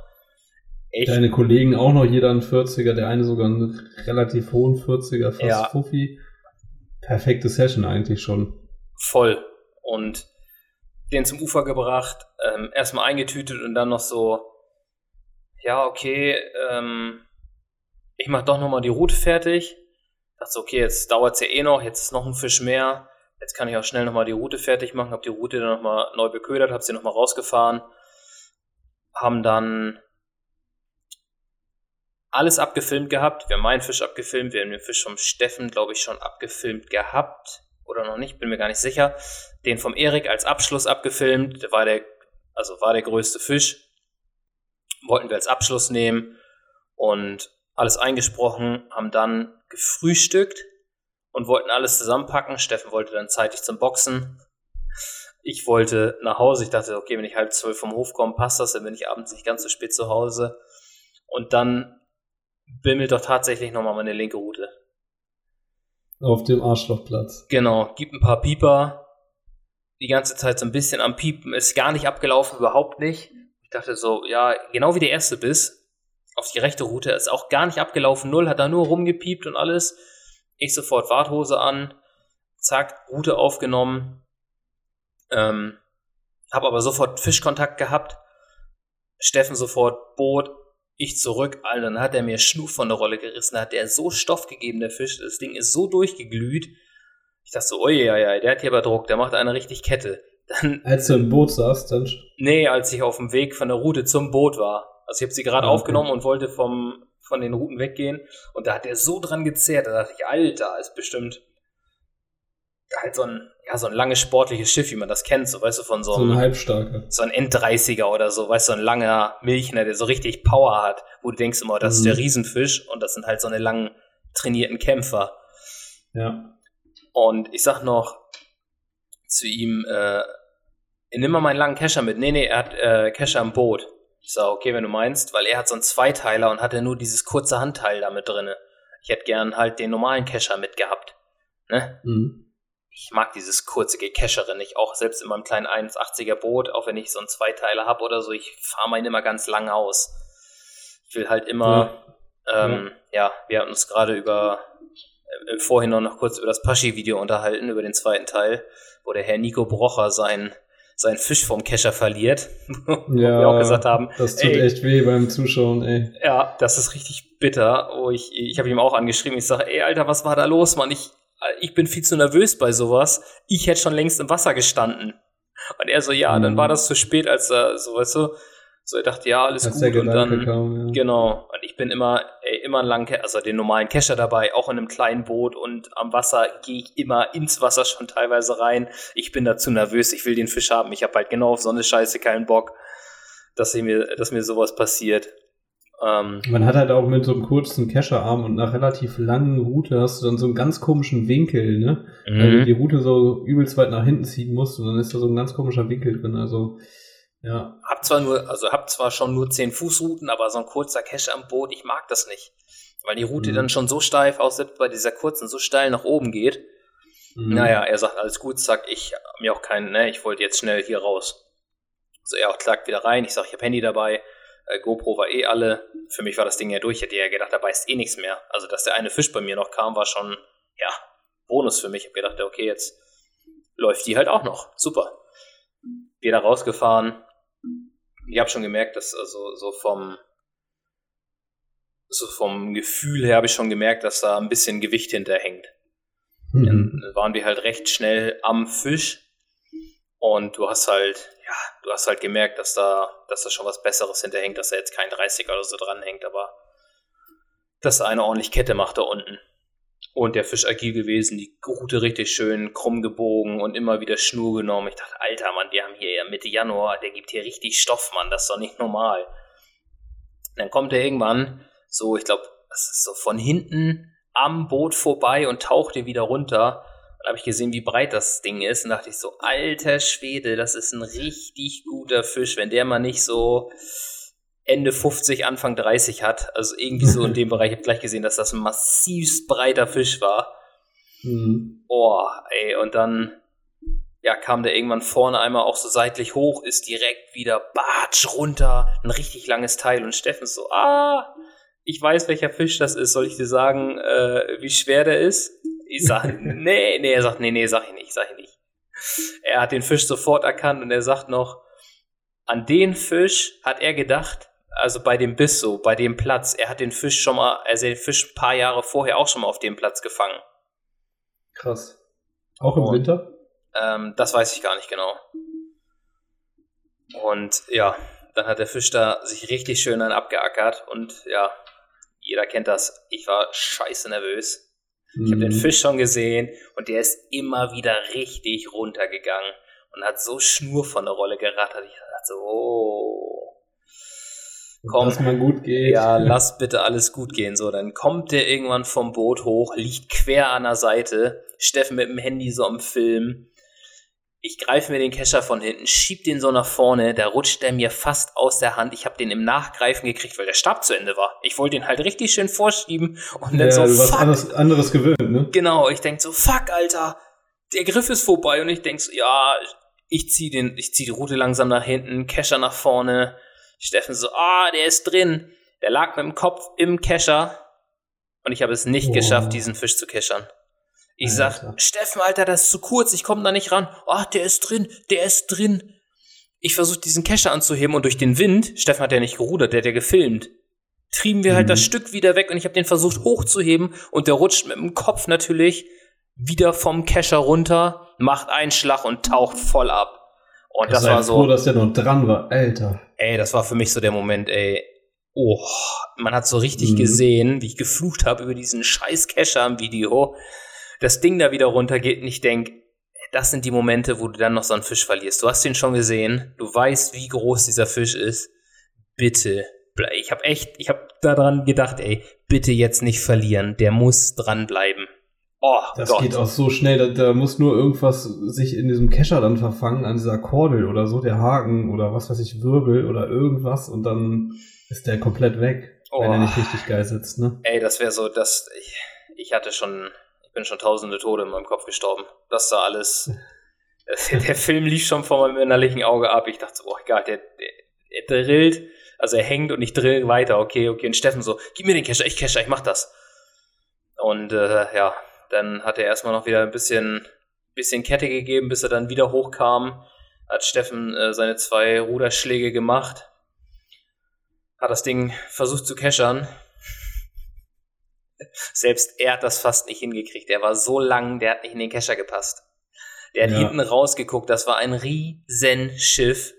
Echt? Deine Kollegen auch noch jeder einen 40er, der eine sogar einen relativ hohen 40er, fast ja. Fuffi. Perfekte Session eigentlich schon. Voll. Und den zum Ufer gebracht, ähm, erstmal eingetütet und dann noch so, ja, okay, ähm, ich mach doch nochmal die Route fertig. Dachte so, okay, jetzt dauert es ja eh noch, jetzt ist noch ein Fisch mehr. Jetzt kann ich auch schnell nochmal die Route fertig machen. Hab die Route dann nochmal neu beködert, hab sie nochmal rausgefahren. Haben dann alles abgefilmt gehabt. Wir haben meinen Fisch abgefilmt, wir haben den Fisch vom Steffen, glaube ich, schon abgefilmt gehabt oder noch nicht, bin mir gar nicht sicher. Den vom Erik als Abschluss abgefilmt, der war der, also war der größte Fisch. Wollten wir als Abschluss nehmen und alles eingesprochen, haben dann gefrühstückt und wollten alles zusammenpacken. Steffen wollte dann zeitig zum Boxen. Ich wollte nach Hause. Ich dachte, okay, wenn ich halb zwölf vom Hof komme, passt das, dann bin ich abends nicht ganz so spät zu Hause. Und dann bimmelt doch tatsächlich nochmal meine linke Route. Auf dem Arschlochplatz. Genau, gibt ein paar Pieper. Die ganze Zeit so ein bisschen am Piepen. Ist gar nicht abgelaufen, überhaupt nicht. Ich dachte so, ja, genau wie der erste Biss. Auf die rechte Route ist auch gar nicht abgelaufen. Null hat da nur rumgepiept und alles. Ich sofort Warthose an. zack, Route aufgenommen, ähm, habe aber sofort Fischkontakt gehabt, Steffen sofort Boot, ich zurück, Alter, dann hat er mir Schnuf von der Rolle gerissen, hat der so Stoff gegeben, der Fisch, das Ding ist so durchgeglüht. Ich dachte so, oje, ja, ja, der hat hier aber Druck, der macht eine richtig Kette. Dann, als du im Boot saßt, dann? Nee, als ich auf dem Weg von der Route zum Boot war. Also ich habe sie gerade ah, okay. aufgenommen und wollte vom, von den Routen weggehen. Und da hat er so dran gezerrt, da dachte ich, Alter, ist bestimmt halt so ein, ja, so ein langes sportliches Schiff, wie man das kennt, so weißt du, von so einem. So ein Halbstarker. So ein N30er oder so, weißt du, so ein langer Milchner, der so richtig Power hat, wo du denkst immer, das mhm. ist der mhm. Riesenfisch und das sind halt so eine langen trainierten Kämpfer. Ja. Und ich sag noch zu ihm, äh, nimm mal meinen langen Kescher mit. Nee, nee, er hat äh, Kescher im Boot. Ich sag, okay, wenn du meinst, weil er hat so einen Zweiteiler und hatte nur dieses kurze Handteil da mit drinne. Ich hätte gern halt den normalen Kescher mitgehabt. Ne? Mhm ich mag dieses kurze Gecachere nicht, auch selbst in meinem kleinen 1,80er Boot, auch wenn ich so einen Zweiteiler habe oder so, ich fahre meinen immer ganz lang aus. Ich will halt immer, ja, ähm, ja. ja wir hatten uns gerade über, äh, vorhin noch, kurz über das Paschi-Video unterhalten, über den zweiten Teil, wo der Herr Nico Brocher sein seinen Fisch vom Kescher verliert. ja, wir auch gesagt haben. Das tut ey, echt weh beim Zuschauen, ey. Ja, das ist richtig bitter. Oh, ich ich habe ihm auch angeschrieben, ich sage, ey, Alter, was war da los, Mann? Ich, ich bin viel zu nervös bei sowas. Ich hätte schon längst im Wasser gestanden. Und er so, ja, mhm. dann war das zu spät, als er, so, weißt du, so, er dachte, ja, alles als gut. und dann, kam, ja. genau. Und ich bin immer, ey, immer ein lang, also den normalen Kescher dabei, auch in einem kleinen Boot und am Wasser gehe ich immer ins Wasser schon teilweise rein. Ich bin da zu nervös, ich will den Fisch haben. Ich habe halt genau auf so eine Scheiße keinen Bock, dass mir, dass mir sowas passiert. Ähm, Man hat halt auch mit so einem kurzen Kescherarm und einer relativ langen Route hast du dann so einen ganz komischen Winkel, ne? Mhm. Weil du die Route so übelst weit nach hinten ziehen musst und dann ist da so ein ganz komischer Winkel drin. Also, ja. Hab zwar nur, also hab zwar schon nur 10 Fußrouten, aber so ein kurzer Cache am Boot, ich mag das nicht. Weil die Route mhm. dann schon so steif aussieht, bei dieser kurzen so steil nach oben geht. Mhm. Naja, er sagt, alles gut, sagt ich, mir auch keinen, ne, ich wollte jetzt schnell hier raus. Also er auch klagt wieder rein, ich sag, ich hab Handy dabei äh, GoPro war eh alle. Für mich war das Ding ja durch. Ich hätte ja gedacht, da beißt eh nichts mehr. Also, dass der eine Fisch bei mir noch kam, war schon, ja, Bonus für mich. Ich habe gedacht, okay, jetzt läuft die halt auch noch. Super. Wieder rausgefahren. Ich habe schon gemerkt, dass also so vom so vom Gefühl her habe ich schon gemerkt, dass da ein bisschen Gewicht hinterhängt. Mhm. Dann waren wir halt recht schnell am Fisch und du hast halt ja, du hast halt gemerkt, dass da, dass da schon was Besseres hinterhängt, dass da jetzt kein 30er oder so dranhängt, aber dass eine ordentlich Kette macht da unten. Und der Fisch agil gewesen, die Route richtig schön krumm gebogen und immer wieder Schnur genommen. Ich dachte, Alter, Mann, die haben hier ja Mitte Januar, der gibt hier richtig Stoff, Mann, das ist doch nicht normal. Dann kommt er irgendwann so, ich glaube, das ist so von hinten am Boot vorbei und tauchte wieder runter dann habe ich gesehen, wie breit das Ding ist und dachte ich so, alter Schwede, das ist ein richtig guter Fisch, wenn der mal nicht so Ende 50, Anfang 30 hat. Also irgendwie so in dem Bereich. Ich habe gleich gesehen, dass das ein massivst breiter Fisch war. Mhm. Oh, ey, und dann ja, kam der irgendwann vorne einmal auch so seitlich hoch, ist direkt wieder batsch runter, ein richtig langes Teil und Steffen so, ah, ich weiß, welcher Fisch das ist, soll ich dir sagen, äh, wie schwer der ist? Ich sage, nee, nee, er sagt, nee, nee, sag ich nicht, sag ich nicht. Er hat den Fisch sofort erkannt und er sagt noch, an den Fisch hat er gedacht, also bei dem Biss so, bei dem Platz, er hat den Fisch schon mal, also den Fisch ein paar Jahre vorher auch schon mal auf dem Platz gefangen. Krass. Auch im und, Winter? Ähm, das weiß ich gar nicht genau. Und ja, dann hat der Fisch da sich richtig schön dann abgeackert und ja, jeder kennt das. Ich war scheiße nervös. Ich habe den mhm. Fisch schon gesehen und der ist immer wieder richtig runtergegangen und hat so Schnur von der Rolle gerattert. Ich dachte so, oh. Komm, lass mal gut geht. Ja, lass bitte alles gut gehen. So, dann kommt der irgendwann vom Boot hoch, liegt quer an der Seite. Steffen mit dem Handy so am Film ich greife mir den Kescher von hinten, schieb den so nach vorne, da rutscht der mir fast aus der Hand. Ich habe den im Nachgreifen gekriegt, weil der Stab zu Ende war. Ich wollte den halt richtig schön vorschieben und dann ja, so, du warst fuck. Anderes, anderes gewöhnt, ne? Genau, ich denk so, fuck, Alter, der Griff ist vorbei und ich denk so, ja, ich zieh den, ich zieh die Route langsam nach hinten, Kescher nach vorne. Steffen so, ah, der ist drin. Der lag mit dem Kopf im Kescher und ich habe es nicht oh. geschafft, diesen Fisch zu keschern. Ich sag, Alter. Steffen, Alter, das ist zu kurz, ich komme da nicht ran. Ach, der ist drin, der ist drin. Ich versuche diesen Kescher anzuheben und durch den Wind, Steffen hat ja nicht gerudert, der hat ja gefilmt, trieben wir halt das mhm. Stück wieder weg und ich habe den versucht hochzuheben und der rutscht mit dem Kopf natürlich wieder vom Kescher runter, macht einen Schlag und taucht voll ab. Und das war so. Froh, dass der noch dran war, Alter. Ey, das war für mich so der Moment, ey. Oh, man hat so richtig mhm. gesehen, wie ich geflucht habe über diesen scheiß Kescher im Video. Das Ding da wieder runtergeht und ich denk, das sind die Momente, wo du dann noch so einen Fisch verlierst. Du hast ihn schon gesehen, du weißt, wie groß dieser Fisch ist. Bitte, ich habe echt, ich habe daran gedacht, ey, bitte jetzt nicht verlieren. Der muss dranbleiben. Oh, das Gott. geht auch so schnell, da, da, muss nur irgendwas sich in diesem Kescher dann verfangen, an dieser Kordel oder so, der Haken oder was weiß ich, Wirbel oder irgendwas und dann ist der komplett weg, oh. wenn er nicht richtig geil sitzt, ne? Ey, das wäre so, dass ich, ich hatte schon, bin schon tausende Tode in meinem Kopf gestorben. Das da alles, der, der Film lief schon vor meinem innerlichen Auge ab. Ich dachte so, oh Gott, der, der, der drillt, also er hängt und ich drill weiter, okay, okay. Und Steffen so, gib mir den Kescher, ich Kescher, ich mach das. Und äh, ja, dann hat er erstmal noch wieder ein bisschen, bisschen Kette gegeben, bis er dann wieder hochkam. Hat Steffen äh, seine zwei Ruderschläge gemacht. Hat das Ding versucht zu keschern. Selbst er hat das fast nicht hingekriegt. Er war so lang, der hat nicht in den Kescher gepasst. Der hat ja. hinten rausgeguckt, das war ein Riesenschiff.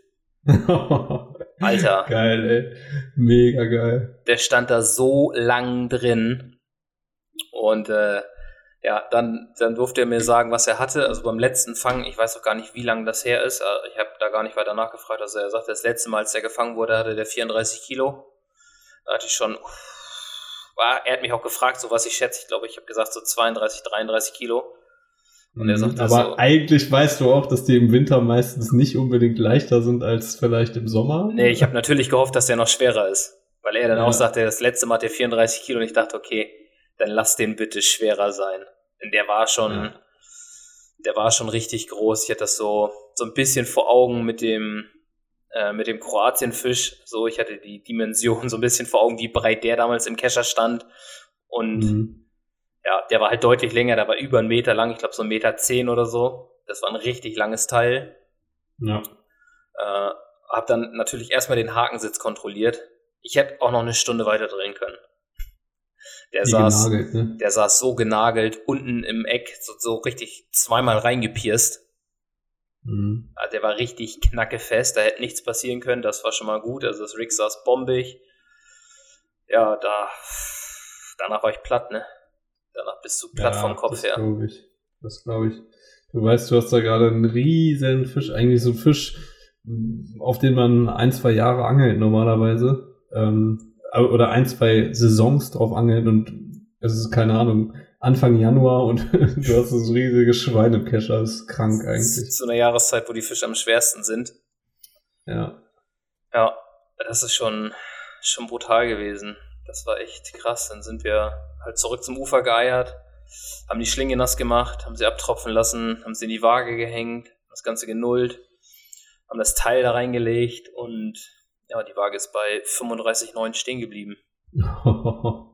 Alter. Geil, ey. Mega geil. Der stand da so lang drin. Und äh, ja, dann, dann durfte er mir sagen, was er hatte. Also beim letzten Fang, ich weiß auch gar nicht, wie lange das her ist. Äh, ich habe da gar nicht weiter nachgefragt. Also er sagte, das letzte Mal, als er gefangen wurde, hatte der 34 Kilo. Da hatte ich schon, war, er hat mich auch gefragt, so was ich schätze. Ich glaube, ich habe gesagt so 32, 33 Kilo. Und er mhm, sagte Aber so, eigentlich weißt du auch, dass die im Winter meistens nicht unbedingt leichter sind als vielleicht im Sommer. Nee, ich habe natürlich gehofft, dass der noch schwerer ist. Weil er dann ja. auch sagte, das letzte Mal hat er 34 Kilo und ich dachte, okay, dann lass den bitte schwerer sein. Denn der war schon, ja. der war schon richtig groß. Ich hatte das so, so ein bisschen vor Augen mit dem, äh, mit dem Kroatienfisch. So, ich hatte die Dimension so ein bisschen vor Augen, wie breit der damals im Kescher stand. Und mhm. ja, der war halt deutlich länger, der war über einen Meter lang, ich glaube so einen Meter zehn oder so. Das war ein richtig langes Teil. Ja. Äh, hab dann natürlich erstmal den Hakensitz kontrolliert. Ich hätte auch noch eine Stunde weiter drehen können. Der saß, genagelt, ne? der saß so genagelt unten im Eck, so, so richtig zweimal reingepierst. Mhm. Also der war richtig knackefest, da hätte nichts passieren können, das war schon mal gut. Also das Rig saß bombig. Ja, da danach war ich platt, ne? Danach bist du platt ja, vom Kopf das her. Glaube ich. Das glaube ich. Du weißt, du hast da gerade einen riesen Fisch, eigentlich so ein Fisch, auf den man ein, zwei Jahre angelt normalerweise. Ähm, oder ein, zwei Saisons drauf angeln und es ist, keine Ahnung, Anfang Januar und du hast das riesige Schwein im Kescher, das ist krank eigentlich. Zu einer Jahreszeit, wo die Fische am schwersten sind. Ja. Ja, das ist schon, schon brutal gewesen. Das war echt krass. Dann sind wir halt zurück zum Ufer geeiert, haben die Schlinge nass gemacht, haben sie abtropfen lassen, haben sie in die Waage gehängt, das Ganze genullt, haben das Teil da reingelegt und ja, die Waage ist bei 35,9 stehen geblieben.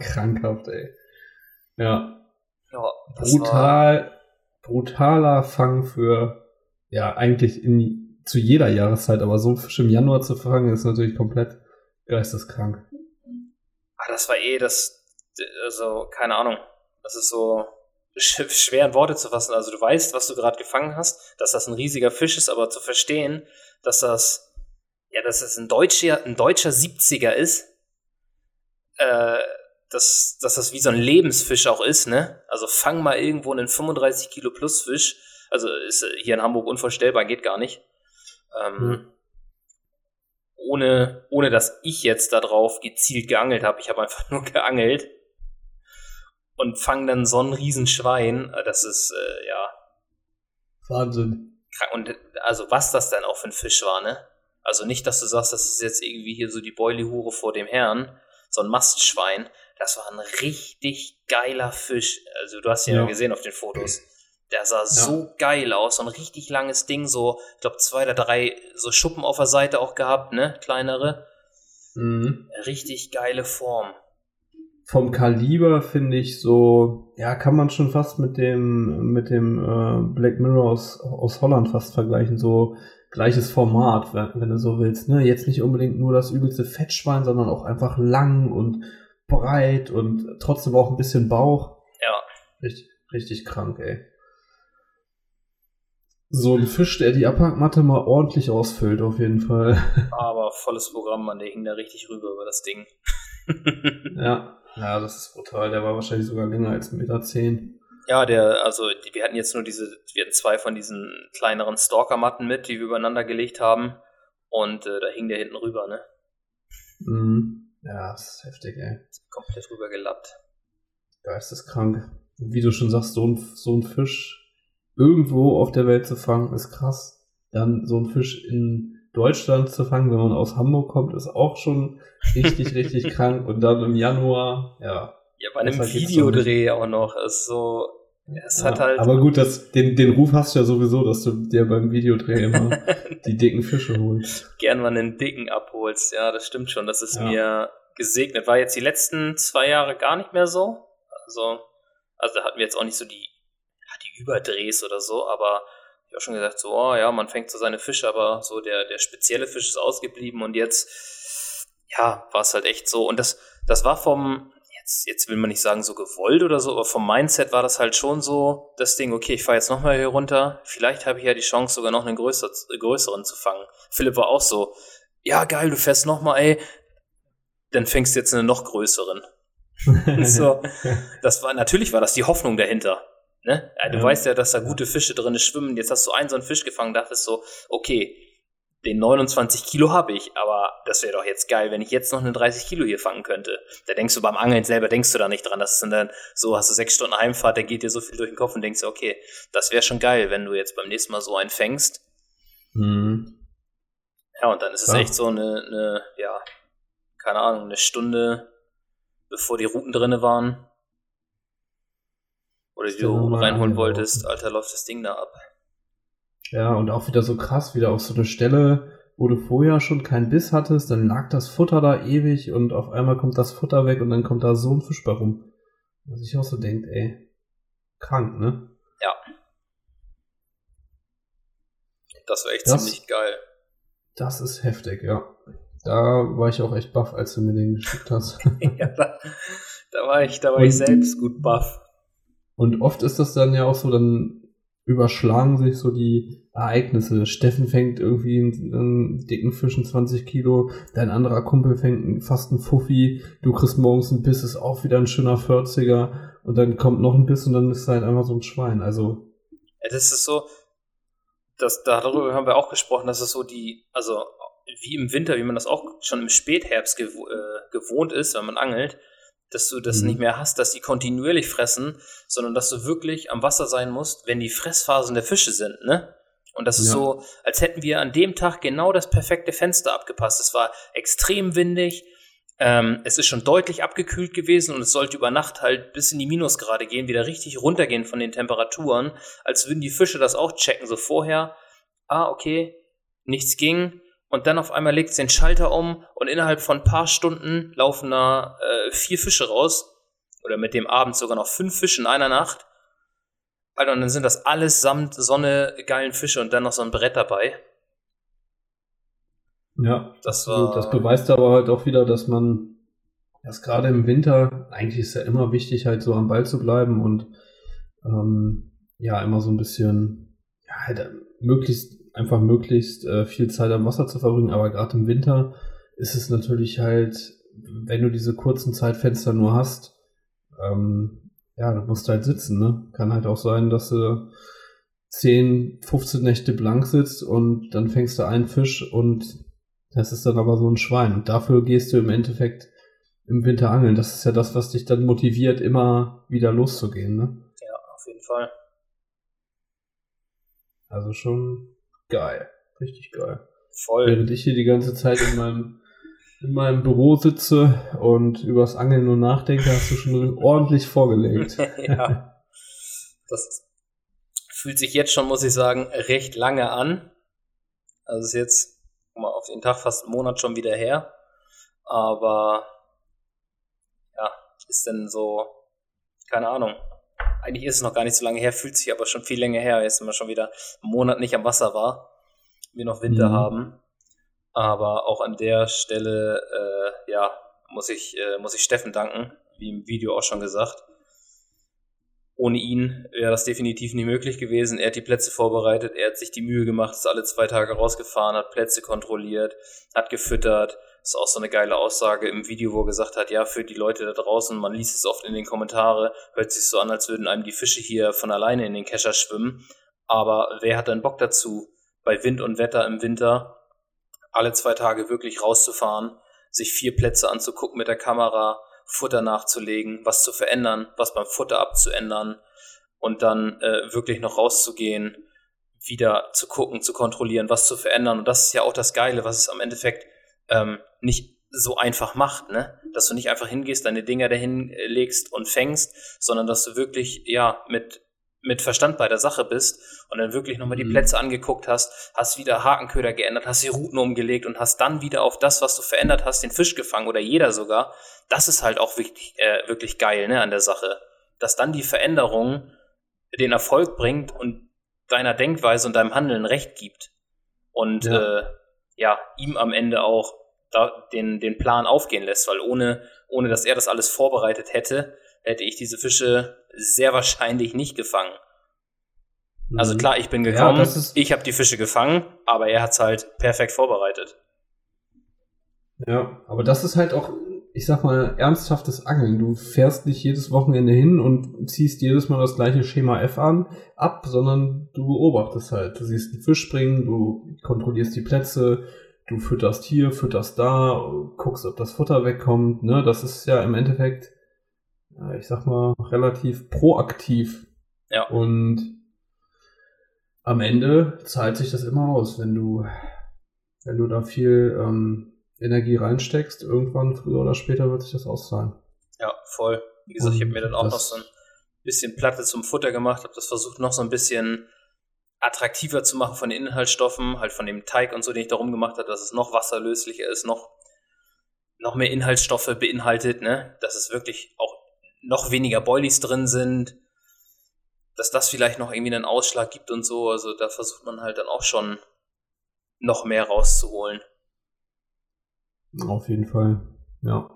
Krankhaft, ey. Ja. ja Brutal, brutaler Fang für, ja, eigentlich in, zu jeder Jahreszeit, aber so ein Fisch im Januar zu fangen, ist natürlich komplett geisteskrank. Ah, das war eh das, also, keine Ahnung. Das ist so schwer in Worte zu fassen. Also, du weißt, was du gerade gefangen hast, dass das ein riesiger Fisch ist, aber zu verstehen, dass das ja, dass es ein deutscher, ein deutscher 70er ist, äh, dass, dass das wie so ein Lebensfisch auch ist, ne? Also fang mal irgendwo einen 35 Kilo plus Fisch. Also ist hier in Hamburg unvorstellbar, geht gar nicht. Ähm, hm. ohne, ohne dass ich jetzt darauf gezielt geangelt habe. Ich habe einfach nur geangelt und fang dann so ein Riesenschwein. Das ist, äh, ja. Wahnsinn. Und also was das dann auch für ein Fisch war, ne? Also nicht, dass du sagst, das ist jetzt irgendwie hier so die Beulihure vor dem Herrn, so ein Mastschwein. Das war ein richtig geiler Fisch. Also du hast ihn ja, gesehen auf den Fotos. Der sah ja. so geil aus, so ein richtig langes Ding, so, ich glaube, zwei oder drei so Schuppen auf der Seite auch gehabt, ne? Kleinere. Mhm. Richtig geile Form. vom Kaliber finde ich so, ja, kann man schon fast mit dem, mit dem äh, Black Mirror aus, aus Holland fast vergleichen, so gleiches Format, wenn, wenn du so willst. Ne? Jetzt nicht unbedingt nur das übelste Fettschwein, sondern auch einfach lang und breit und trotzdem auch ein bisschen Bauch. Ja. Richtig, richtig krank, ey. So ein Fisch, der die Abhackmatte mal ordentlich ausfüllt, auf jeden Fall. Aber volles Programm, man, der hing da richtig rüber über das Ding. ja, ja, das ist brutal. Der war wahrscheinlich sogar länger als 1,10 Meter. Zehn. Ja, der, also wir hatten jetzt nur diese, wir hatten zwei von diesen kleineren Stalker-Matten mit, die wir übereinander gelegt haben. Und äh, da hing der hinten rüber, ne? Mhm. Ja, das ist heftig, ey. Komplett rüber gelappt. Geisteskrank. Wie du schon sagst, so ein, so ein Fisch irgendwo auf der Welt zu fangen, ist krass. Dann so ein Fisch in Deutschland zu fangen, wenn man aus Hamburg kommt, ist auch schon richtig, richtig krank. Und dann im Januar, ja. Ja, bei einem Videodreh auch noch. Ist so, es ja, hat halt. Aber gut, das, den, den Ruf hast du ja sowieso, dass du dir beim Videodreh immer die dicken Fische holst. Gern mal einen dicken abholst. Ja, das stimmt schon. Das ist ja. mir gesegnet. War jetzt die letzten zwei Jahre gar nicht mehr so. Also, also da hatten wir jetzt auch nicht so die, die Überdrehs oder so, aber ich habe schon gesagt, so, oh, ja, man fängt so seine Fische, aber so der, der spezielle Fisch ist ausgeblieben und jetzt, ja, war es halt echt so. Und das, das war vom, jetzt, jetzt will man nicht sagen so gewollt oder so, aber vom Mindset war das halt schon so, das Ding, okay, ich fahre jetzt nochmal hier runter, vielleicht habe ich ja die Chance, sogar noch einen größer, größeren zu fangen. Philipp war auch so, ja, geil, du fährst nochmal, ey, dann fängst du jetzt einen noch größeren. so, das war, natürlich war das die Hoffnung dahinter. Ne? Ja, du ja. weißt ja, dass da gute Fische drin schwimmen. Jetzt hast du einen so einen Fisch gefangen, dachtest so, okay, den 29 Kilo habe ich, aber das wäre doch jetzt geil, wenn ich jetzt noch eine 30 Kilo hier fangen könnte. Da denkst du beim Angeln selber, denkst du da nicht dran. Das ist dann so, hast du sechs Stunden Heimfahrt, da geht dir so viel durch den Kopf und denkst okay, das wäre schon geil, wenn du jetzt beim nächsten Mal so einen fängst. Mhm. Ja, und dann ist es ja. echt so eine, eine, ja, keine Ahnung, eine Stunde, bevor die Routen drinne waren, oder die du reinholen wolltest, Alter, läuft das Ding da ab. Ja, und auch wieder so krass, wieder auf so eine Stelle, wo du vorher schon keinen Biss hattest, dann lag das Futter da ewig und auf einmal kommt das Futter weg und dann kommt da so ein Fisch bei rum. Was ich auch so denkt, ey, krank, ne? Ja. Das war echt das, ziemlich geil. Das ist heftig, ja. Da war ich auch echt baff, als du mir den geschickt hast. ja, da, da, war ich, da war und, ich selbst gut baff. Und oft ist das dann ja auch so, dann überschlagen sich so die Ereignisse. Steffen fängt irgendwie einen, einen dicken Fischen 20 Kilo, dein anderer Kumpel fängt fast einen Fuffi, du kriegst morgens einen Biss, ist auch wieder ein schöner 40er und dann kommt noch ein Biss und dann ist halt einfach so ein Schwein. Also. Ja, das ist so, das, darüber haben wir auch gesprochen, dass es so die, also wie im Winter, wie man das auch schon im Spätherbst gew äh, gewohnt ist, wenn man angelt, dass du das mhm. nicht mehr hast, dass die kontinuierlich fressen, sondern dass du wirklich am Wasser sein musst, wenn die Fressphasen der Fische sind, ne? Und das ist ja. so, als hätten wir an dem Tag genau das perfekte Fenster abgepasst. Es war extrem windig, ähm, es ist schon deutlich abgekühlt gewesen und es sollte über Nacht halt bis in die Minusgrade gehen, wieder richtig runtergehen von den Temperaturen, als würden die Fische das auch checken. So vorher, ah, okay, nichts ging, und dann auf einmal legt es den Schalter um und innerhalb von ein paar Stunden laufen da vier Fische raus. Oder mit dem Abend sogar noch fünf Fische in einer Nacht. Alter, und dann sind das alles samt Sonne geilen Fische und dann noch so ein Brett dabei. Ja, das war. Das beweist aber halt auch wieder, dass man erst gerade im Winter, eigentlich ist ja immer wichtig, halt so am Ball zu bleiben und ähm, ja, immer so ein bisschen, ja, halt möglichst einfach möglichst äh, viel Zeit am Wasser zu verbringen, aber gerade im Winter ist es natürlich halt, wenn du diese kurzen Zeitfenster nur hast, ähm, ja, du musst halt sitzen, ne? Kann halt auch sein, dass du 10, 15 Nächte blank sitzt und dann fängst du einen Fisch und das ist dann aber so ein Schwein. Und dafür gehst du im Endeffekt im Winter angeln. Das ist ja das, was dich dann motiviert, immer wieder loszugehen, ne? Ja, auf jeden Fall. Also schon geil. Richtig geil. Voll. Während ich hier die ganze Zeit in meinem, in meinem Büro sitze und übers Angeln nur nachdenke, hast du schon ordentlich vorgelegt. ja. Das fühlt sich jetzt schon, muss ich sagen, recht lange an. Also ist jetzt mal auf den Tag fast einen Monat schon wieder her. Aber ja, ist denn so, keine Ahnung. Eigentlich ist es noch gar nicht so lange her, fühlt sich aber schon viel länger her, jetzt immer schon wieder einen Monat nicht am Wasser war, wir noch Winter mhm. haben. Aber auch an der Stelle, äh, ja, muss ich, äh, muss ich Steffen danken, wie im Video auch schon gesagt. Ohne ihn wäre das definitiv nie möglich gewesen. Er hat die Plätze vorbereitet, er hat sich die Mühe gemacht, ist alle zwei Tage rausgefahren, hat Plätze kontrolliert, hat gefüttert. Ist auch so eine geile Aussage im Video, wo er gesagt hat, ja, für die Leute da draußen, man liest es oft in den Kommentaren, hört sich so an, als würden einem die Fische hier von alleine in den Kescher schwimmen. Aber wer hat denn Bock dazu, bei Wind und Wetter im Winter alle zwei Tage wirklich rauszufahren, sich vier Plätze anzugucken mit der Kamera, Futter nachzulegen, was zu verändern, was beim Futter abzuändern und dann äh, wirklich noch rauszugehen, wieder zu gucken, zu kontrollieren, was zu verändern. Und das ist ja auch das Geile, was es am Endeffekt ähm, nicht so einfach macht, ne? Dass du nicht einfach hingehst, deine Dinger dahin äh, legst und fängst, sondern dass du wirklich, ja, mit mit Verstand bei der Sache bist und dann wirklich nochmal die mhm. Plätze angeguckt hast, hast wieder Hakenköder geändert, hast die Routen umgelegt und hast dann wieder auf das, was du verändert hast, den Fisch gefangen oder jeder sogar, das ist halt auch wirklich, äh, wirklich geil ne, an der Sache. Dass dann die Veränderung den Erfolg bringt und deiner Denkweise und deinem Handeln Recht gibt. Und ja, äh, ja ihm am Ende auch da den, den Plan aufgehen lässt, weil ohne, ohne dass er das alles vorbereitet hätte, hätte ich diese Fische sehr wahrscheinlich nicht gefangen. Also mhm. klar, ich bin gekommen, ja, ich habe die Fische gefangen, aber er hat es halt perfekt vorbereitet. Ja, aber das ist halt auch, ich sag mal, ernsthaftes Angeln. Du fährst nicht jedes Wochenende hin und ziehst jedes Mal das gleiche Schema F an, ab, sondern du beobachtest halt. Du siehst einen Fisch springen, du kontrollierst die Plätze, du fütterst hier, fütterst da, guckst, ob das Futter wegkommt. Ne? Das ist ja im Endeffekt ich sag mal, relativ proaktiv. Ja. Und am Ende zahlt sich das immer aus, wenn du, wenn du da viel ähm, Energie reinsteckst, irgendwann früher oder später wird sich das auszahlen. Ja, voll. Wie gesagt, Und ich habe mir dann auch noch so ein bisschen Platte zum Futter gemacht, habe das versucht noch so ein bisschen attraktiver zu machen von den Inhaltsstoffen, halt von dem Teig und so, den ich darum gemacht habe, dass es noch wasserlöslicher ist, noch, noch mehr Inhaltsstoffe beinhaltet, ne? Dass es wirklich auch noch weniger Boilies drin sind, dass das vielleicht noch irgendwie einen Ausschlag gibt und so. Also da versucht man halt dann auch schon noch mehr rauszuholen. Auf jeden Fall, ja.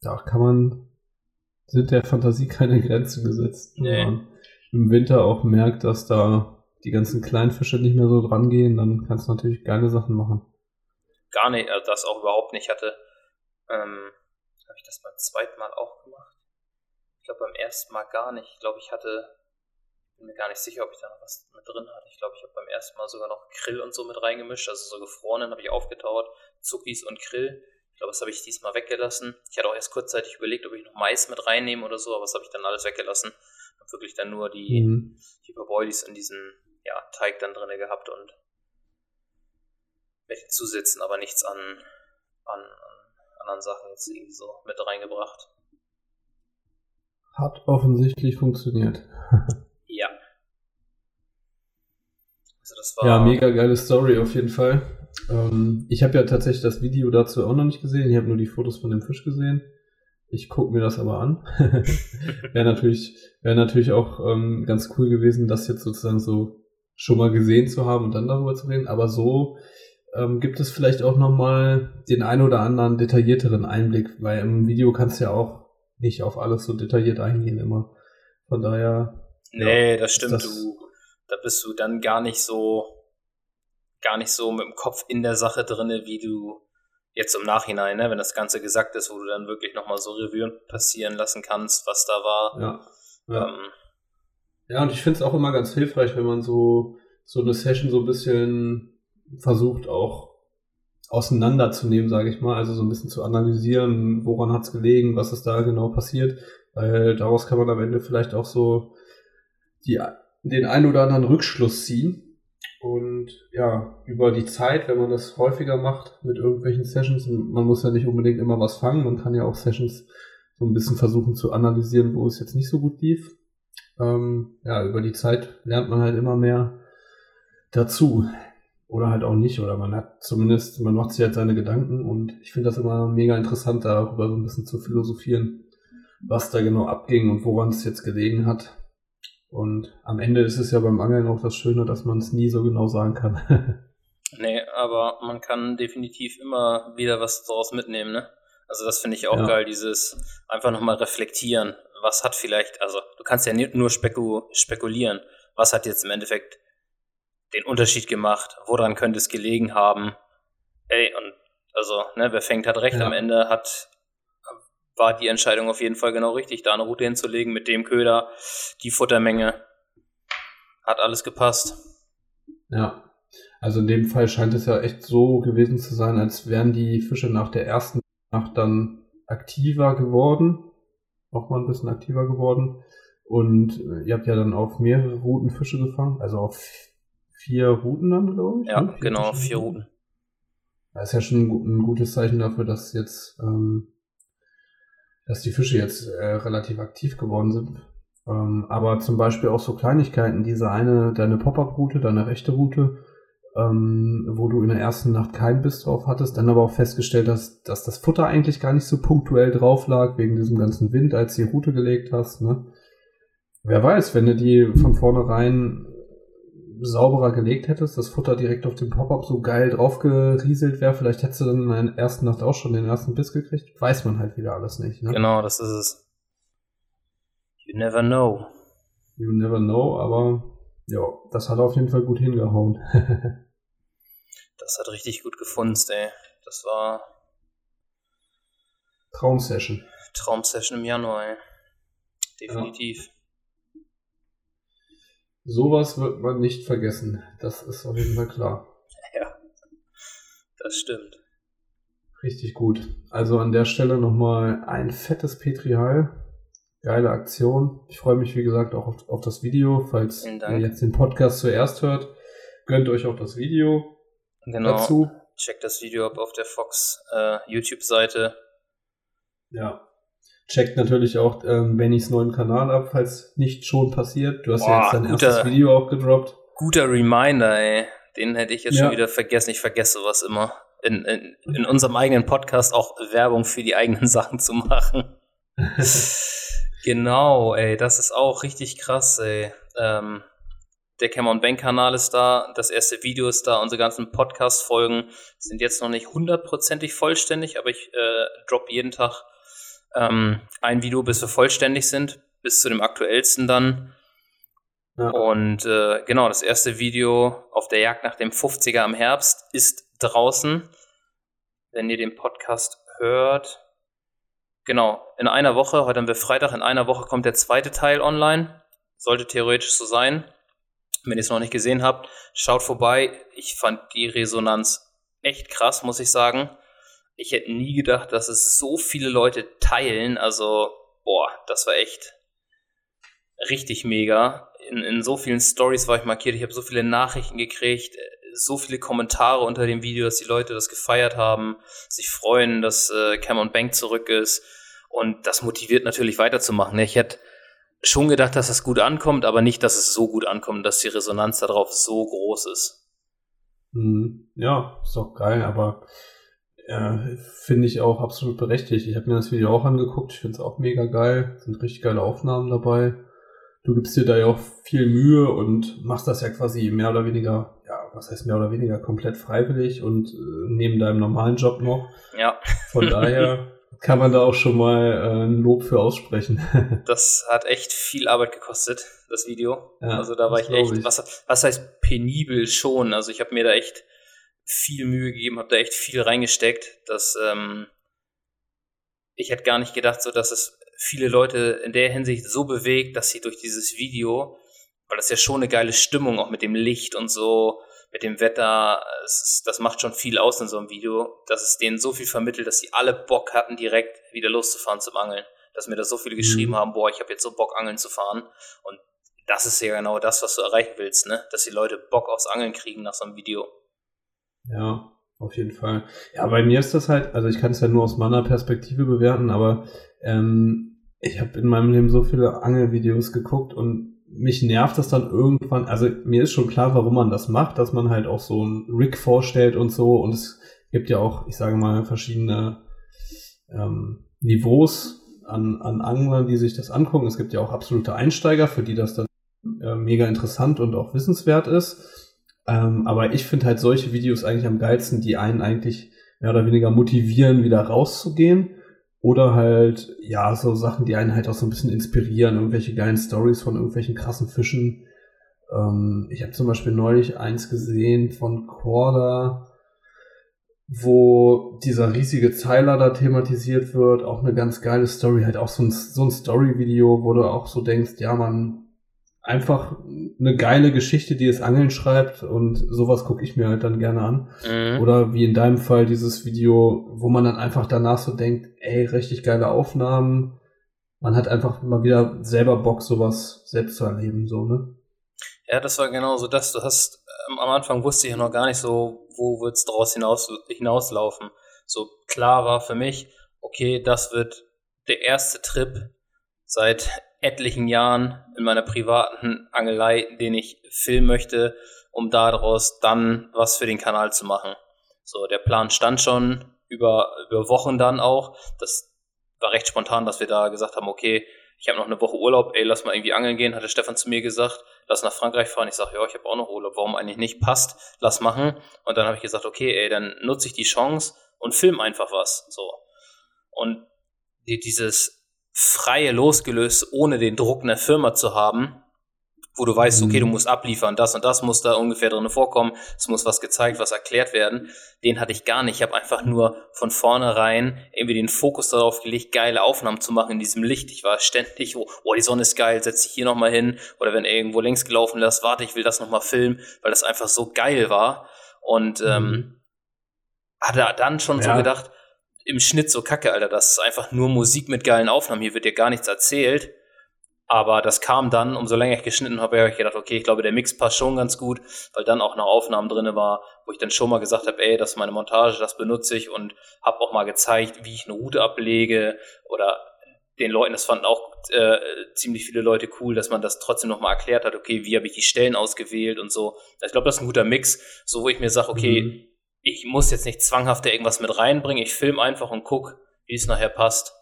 Da kann man, sind der Fantasie keine Grenzen gesetzt. Nee. Wenn man im Winter auch merkt, dass da die ganzen kleinen Fische nicht mehr so dran gehen, dann kannst du natürlich geile Sachen machen. Gar nicht, also das auch überhaupt nicht hatte. Ähm, Habe ich das beim zweiten Mal auch gemacht? Ich glaube beim ersten Mal gar nicht. Ich glaube, ich hatte, bin mir gar nicht sicher, ob ich da noch was mit drin hatte. Ich glaube, ich habe beim ersten Mal sogar noch Krill und so mit reingemischt. Also so gefrorenen habe ich aufgetaut, Zuckis und Krill. Ich glaube, das habe ich diesmal weggelassen. Ich hatte auch erst kurzzeitig überlegt, ob ich noch Mais mit reinnehme oder so, aber das habe ich dann alles weggelassen. Habe wirklich dann nur die, mhm. die in diesem ja, Teig dann drin gehabt und mit den Zusätzen aber nichts an, an, an anderen Sachen jetzt irgendwie so mit reingebracht. Hat offensichtlich funktioniert. ja. Also das war ja, mega geile Story auf jeden Fall. Ähm, ich habe ja tatsächlich das Video dazu auch noch nicht gesehen. Ich habe nur die Fotos von dem Fisch gesehen. Ich gucke mir das aber an. wäre natürlich, wäre natürlich auch ähm, ganz cool gewesen, das jetzt sozusagen so schon mal gesehen zu haben und dann darüber zu reden. Aber so ähm, gibt es vielleicht auch noch mal den ein oder anderen detaillierteren Einblick, weil im Video kannst du ja auch nicht auf alles so detailliert eingehen immer. Von daher. Nee, ja, das stimmt. Das du, da bist du dann gar nicht so, gar nicht so mit dem Kopf in der Sache drinne, wie du jetzt im Nachhinein, ne, wenn das Ganze gesagt ist, wo du dann wirklich nochmal so Revue passieren lassen kannst, was da war. Ja. Ja, ähm, ja und ich finde es auch immer ganz hilfreich, wenn man so, so eine Session so ein bisschen versucht, auch auseinanderzunehmen, sage ich mal, also so ein bisschen zu analysieren, woran hat es gelegen, was ist da genau passiert, weil daraus kann man am Ende vielleicht auch so die, den einen oder anderen Rückschluss ziehen. Und ja, über die Zeit, wenn man das häufiger macht mit irgendwelchen Sessions, man muss ja nicht unbedingt immer was fangen, man kann ja auch Sessions so ein bisschen versuchen zu analysieren, wo es jetzt nicht so gut lief. Ähm, ja, über die Zeit lernt man halt immer mehr dazu. Oder halt auch nicht, oder man hat zumindest, man macht sich halt seine Gedanken und ich finde das immer mega interessant, darüber so ein bisschen zu philosophieren. was da genau abging und woran es jetzt gelegen hat. Und am Ende ist es ja beim Angeln auch das Schöne, dass man es nie so genau sagen kann. nee, aber man kann definitiv immer wieder was daraus mitnehmen, ne? Also das finde ich auch Ja. geil, dieses einfach nochmal reflektieren. Was hat vielleicht, also du kannst ja nicht nur speku spekulieren, was hat jetzt im Endeffekt den Unterschied gemacht, woran könnte es gelegen haben. Ey, und also, ne, wer fängt, hat recht Ja. am Ende, hat war die Entscheidung auf jeden Fall genau richtig, da eine Route hinzulegen mit dem Köder, die Futtermenge. Hat alles gepasst. Ja. Also in dem Fall scheint es ja echt so gewesen zu sein, als wären die Fische nach der ersten Nacht dann aktiver geworden. Auch mal ein bisschen aktiver geworden. Und äh, ihr habt ja dann auf mehrere Routen Fische gefangen. Also auf vier Routen dann, glaube ich. Ja, ne? genau, Fische. vier Routen. Das ist ja schon ein gutes Zeichen dafür, dass jetzt, ähm, dass die Fische jetzt äh, relativ aktiv geworden sind. Ähm, aber zum Beispiel auch so Kleinigkeiten, diese eine, deine Pop-Up-Route, deine rechte Route, ähm, wo du in der ersten Nacht keinen Biss drauf hattest, dann aber auch festgestellt hast, dass das Futter eigentlich gar nicht so punktuell drauf lag, wegen diesem ganzen Wind, als du die Route gelegt hast, ne? Wer weiß, wenn du die von vornherein sauberer gelegt hättest, das Futter direkt auf dem Pop-Up so geil draufgerieselt wäre, vielleicht hättest du dann in der ersten Nacht auch schon den ersten Biss gekriegt. Weiß man halt wieder alles nicht. Ne? Genau, das ist es. You never know. You never know, aber ja, das hat auf jeden Fall gut hingehauen. Das hat richtig gut gefunzt, ey. Das war Traumsession. Traumsession im Januar, ey. Definitiv. Sowas wird man nicht vergessen. Das ist auf jeden Fall klar. Das stimmt. Richtig gut. Also an der Stelle nochmal ein fettes Petri Heil. Geile Aktion. Ich freue mich, wie gesagt, auch auf, auf das Video. Falls ihr jetzt den Podcast zuerst hört, gönnt euch auch das Video Genau. dazu. Checkt das Video ab auf der Fox äh, YouTube-Seite. Ja. Checkt natürlich auch ähm, Bennys neuen Kanal ab, falls nicht schon passiert. Du hast ja Boah, jetzt dein guter- erstes Video auch gedroppt. Guter Reminder, ey. Den hätte ich jetzt Ja. schon wieder vergessen. Ich vergesse sowas immer. In, in, in unserem eigenen Podcast auch Werbung für die eigenen Sachen zu machen. Genau, ey, das ist auch richtig krass, ey. Ähm, der Cameron Bank Kanal ist da, das erste Video ist da, unsere ganzen Podcast-Folgen sind jetzt noch nicht hundertprozentig vollständig, aber ich äh, drop jeden Tag ähm, ein Video, bis wir vollständig sind, bis zu dem aktuellsten dann. Ja. Und äh, genau, das erste Video auf der Jagd nach dem 50er am Herbst ist draußen. Wenn ihr den Podcast hört. Genau, in einer Woche, heute haben wir Freitag, in einer Woche kommt der zweite Teil online. Sollte theoretisch so sein. Wenn ihr es noch nicht gesehen habt, schaut vorbei. Ich fand die Resonanz echt krass, muss ich sagen. Ich hätte nie gedacht, dass es so viele Leute teilen. Also, boah, das war echt richtig mega. In, in so vielen Stories war ich markiert. Ich habe so viele Nachrichten gekriegt, so viele Kommentare unter dem Video, dass die Leute das gefeiert haben, sich freuen, dass äh, Cameron Bank zurück ist. Und das motiviert natürlich weiterzumachen. Ich hätte schon gedacht, dass das gut ankommt, aber nicht, dass es so gut ankommt, dass die Resonanz darauf so groß ist. Mhm. Ja, ist doch geil, aber äh, finde ich auch absolut berechtigt. Ich habe mir das Video auch angeguckt, ich finde es auch mega geil, sind richtig geile Aufnahmen dabei. Du gibst dir da ja auch viel Mühe und machst das ja quasi mehr oder weniger, ja, was heißt mehr oder weniger komplett freiwillig und äh, neben deinem normalen Job noch. Ja, Von daher kann man da auch schon mal äh, ein Lob für aussprechen. das hat echt viel Arbeit gekostet, das Video. Ja, also da war ich echt, ich. Was, was heißt penibel schon? Also ich habe mir da echt viel Mühe gegeben, habe da echt viel reingesteckt, dass ähm, ich hätte gar nicht gedacht, so dass es viele Leute in der Hinsicht so bewegt, dass sie durch dieses Video, weil das ja schon eine geile Stimmung auch mit dem Licht und so, mit dem Wetter, ist, das macht schon viel aus in so einem Video, dass es denen so viel vermittelt, dass sie alle Bock hatten, direkt wieder loszufahren zum Angeln. Dass mir da so viele geschrieben Mhm. haben, boah, ich habe jetzt so Bock, Angeln zu fahren. Und das ist ja genau das, was du erreichen willst, ne? Dass die Leute Bock aufs Angeln kriegen nach so einem Video. Ja, auf jeden Fall. Ja, bei mir ist das halt, also ich kann es ja nur aus meiner Perspektive bewerten, aber ähm, ich habe in meinem Leben so viele Angelvideos geguckt und mich nervt das dann irgendwann, also mir ist schon klar, warum man das macht, dass man halt auch so einen Rig vorstellt und so und es gibt ja auch, ich sage mal, verschiedene ähm, Niveaus an, an Anglern, die sich das angucken. Es gibt ja auch absolute Einsteiger, für die das dann äh, mega interessant und auch wissenswert ist. Ähm, aber ich finde halt solche Videos eigentlich am geilsten, die einen eigentlich mehr oder weniger motivieren, wieder rauszugehen. Oder halt, ja, so Sachen, die einen halt auch so ein bisschen inspirieren, irgendwelche geilen Stories von irgendwelchen krassen Fischen. Ähm, ich habe zum Beispiel neulich eins gesehen von Corda, wo dieser riesige Zeiler da thematisiert wird, auch eine ganz geile Story, halt auch so ein, so ein Story-Video, wo du auch so denkst, ja man, einfach eine geile Geschichte, die es Angeln schreibt und sowas gucke ich mir halt dann gerne an. Mhm. Oder wie in deinem Fall dieses Video, wo man dann einfach danach so denkt, ey, richtig geile Aufnahmen. Man hat einfach mal wieder selber Bock, sowas selbst zu erleben, so, ne? Ja, das war genau so das. Du hast, ähm, am Anfang wusste ich ja noch gar nicht so, wo wird's draus hinaus, hinauslaufen. So klar war für mich, okay, das wird der erste Trip seit etlichen Jahren in meiner privaten Angelei, den ich filmen möchte, um daraus dann was für den Kanal zu machen. So, der Plan stand schon über, über Wochen dann auch. Das war recht spontan, dass wir da gesagt haben, okay, ich habe noch eine Woche Urlaub, ey, lass mal irgendwie angeln gehen, hatte Stefan zu mir gesagt, lass nach Frankreich fahren. Ich sage, ja, ich habe auch noch Urlaub, warum eigentlich nicht? Passt, lass machen. Und dann habe ich gesagt, okay, ey, dann nutze ich die Chance und film einfach was. So. Und die, dieses freie losgelöst, ohne den Druck einer Firma zu haben, wo du weißt, okay, du mhm. musst abliefern, das und das muss da ungefähr drin vorkommen, es muss was gezeigt, was erklärt werden. Den hatte ich gar nicht. Ich habe einfach nur von vornherein irgendwie den Fokus darauf gelegt, geile Aufnahmen zu machen in diesem Licht. Ich war ständig, oh, oh die Sonne ist geil, setz dich hier nochmal hin. Oder wenn irgendwo längs gelaufen ist, warte, ich will das nochmal filmen, weil das einfach so geil war. Und ähm, mhm. hatte dann schon ja. so gedacht, im Schnitt so kacke, Alter. Das ist einfach nur Musik mit geilen Aufnahmen. Hier wird dir gar nichts erzählt. Aber das kam dann, umso länger ich geschnitten habe, habe ich gedacht, okay, ich glaube, der Mix passt schon ganz gut, weil dann auch noch Aufnahmen drin war, wo ich dann schon mal gesagt habe, ey, das ist meine Montage, das benutze ich und habe auch mal gezeigt, wie ich eine Route ablege oder den Leuten, das fanden auch äh, ziemlich viele Leute cool, dass man das trotzdem nochmal erklärt hat, okay, wie habe ich die Stellen ausgewählt und so. Ich glaube, das ist ein guter Mix, so wo ich mir sage, okay, mhm ich muss jetzt nicht zwanghaft irgendwas mit reinbringen, ich filme einfach und guck, wie es nachher passt.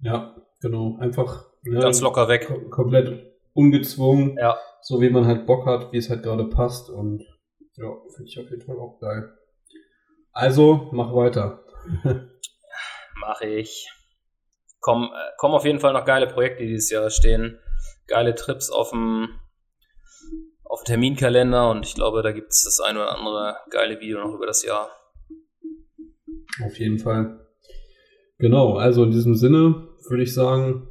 Ja, genau. Einfach ne, ganz locker weg. Kom komplett ungezwungen. Ja. So wie man halt Bock hat, wie es halt gerade passt. Und ja, finde ich auf jeden Fall auch geil. Also, mach weiter. mach ich. Komm, äh, kommen auf jeden Fall noch geile Projekte dieses Jahr stehen. Geile Trips auf dem auf dem Terminkalender und ich glaube, da gibt es das ein oder andere geile Video noch über das Jahr. Auf jeden Fall. Genau, also in diesem Sinne würde ich sagen,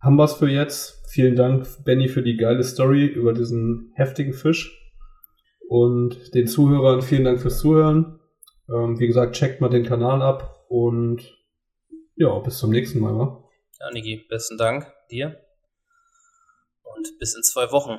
haben wir es für jetzt. Vielen Dank, Benny, für die geile Story über diesen heftigen Fisch. Und den Zuhörern vielen Dank fürs Zuhören. Ähm, wie gesagt, checkt mal den Kanal ab und ja, bis zum nächsten Mal. Wa? Ja, Niki, besten Dank dir. Und bis in zwei Wochen.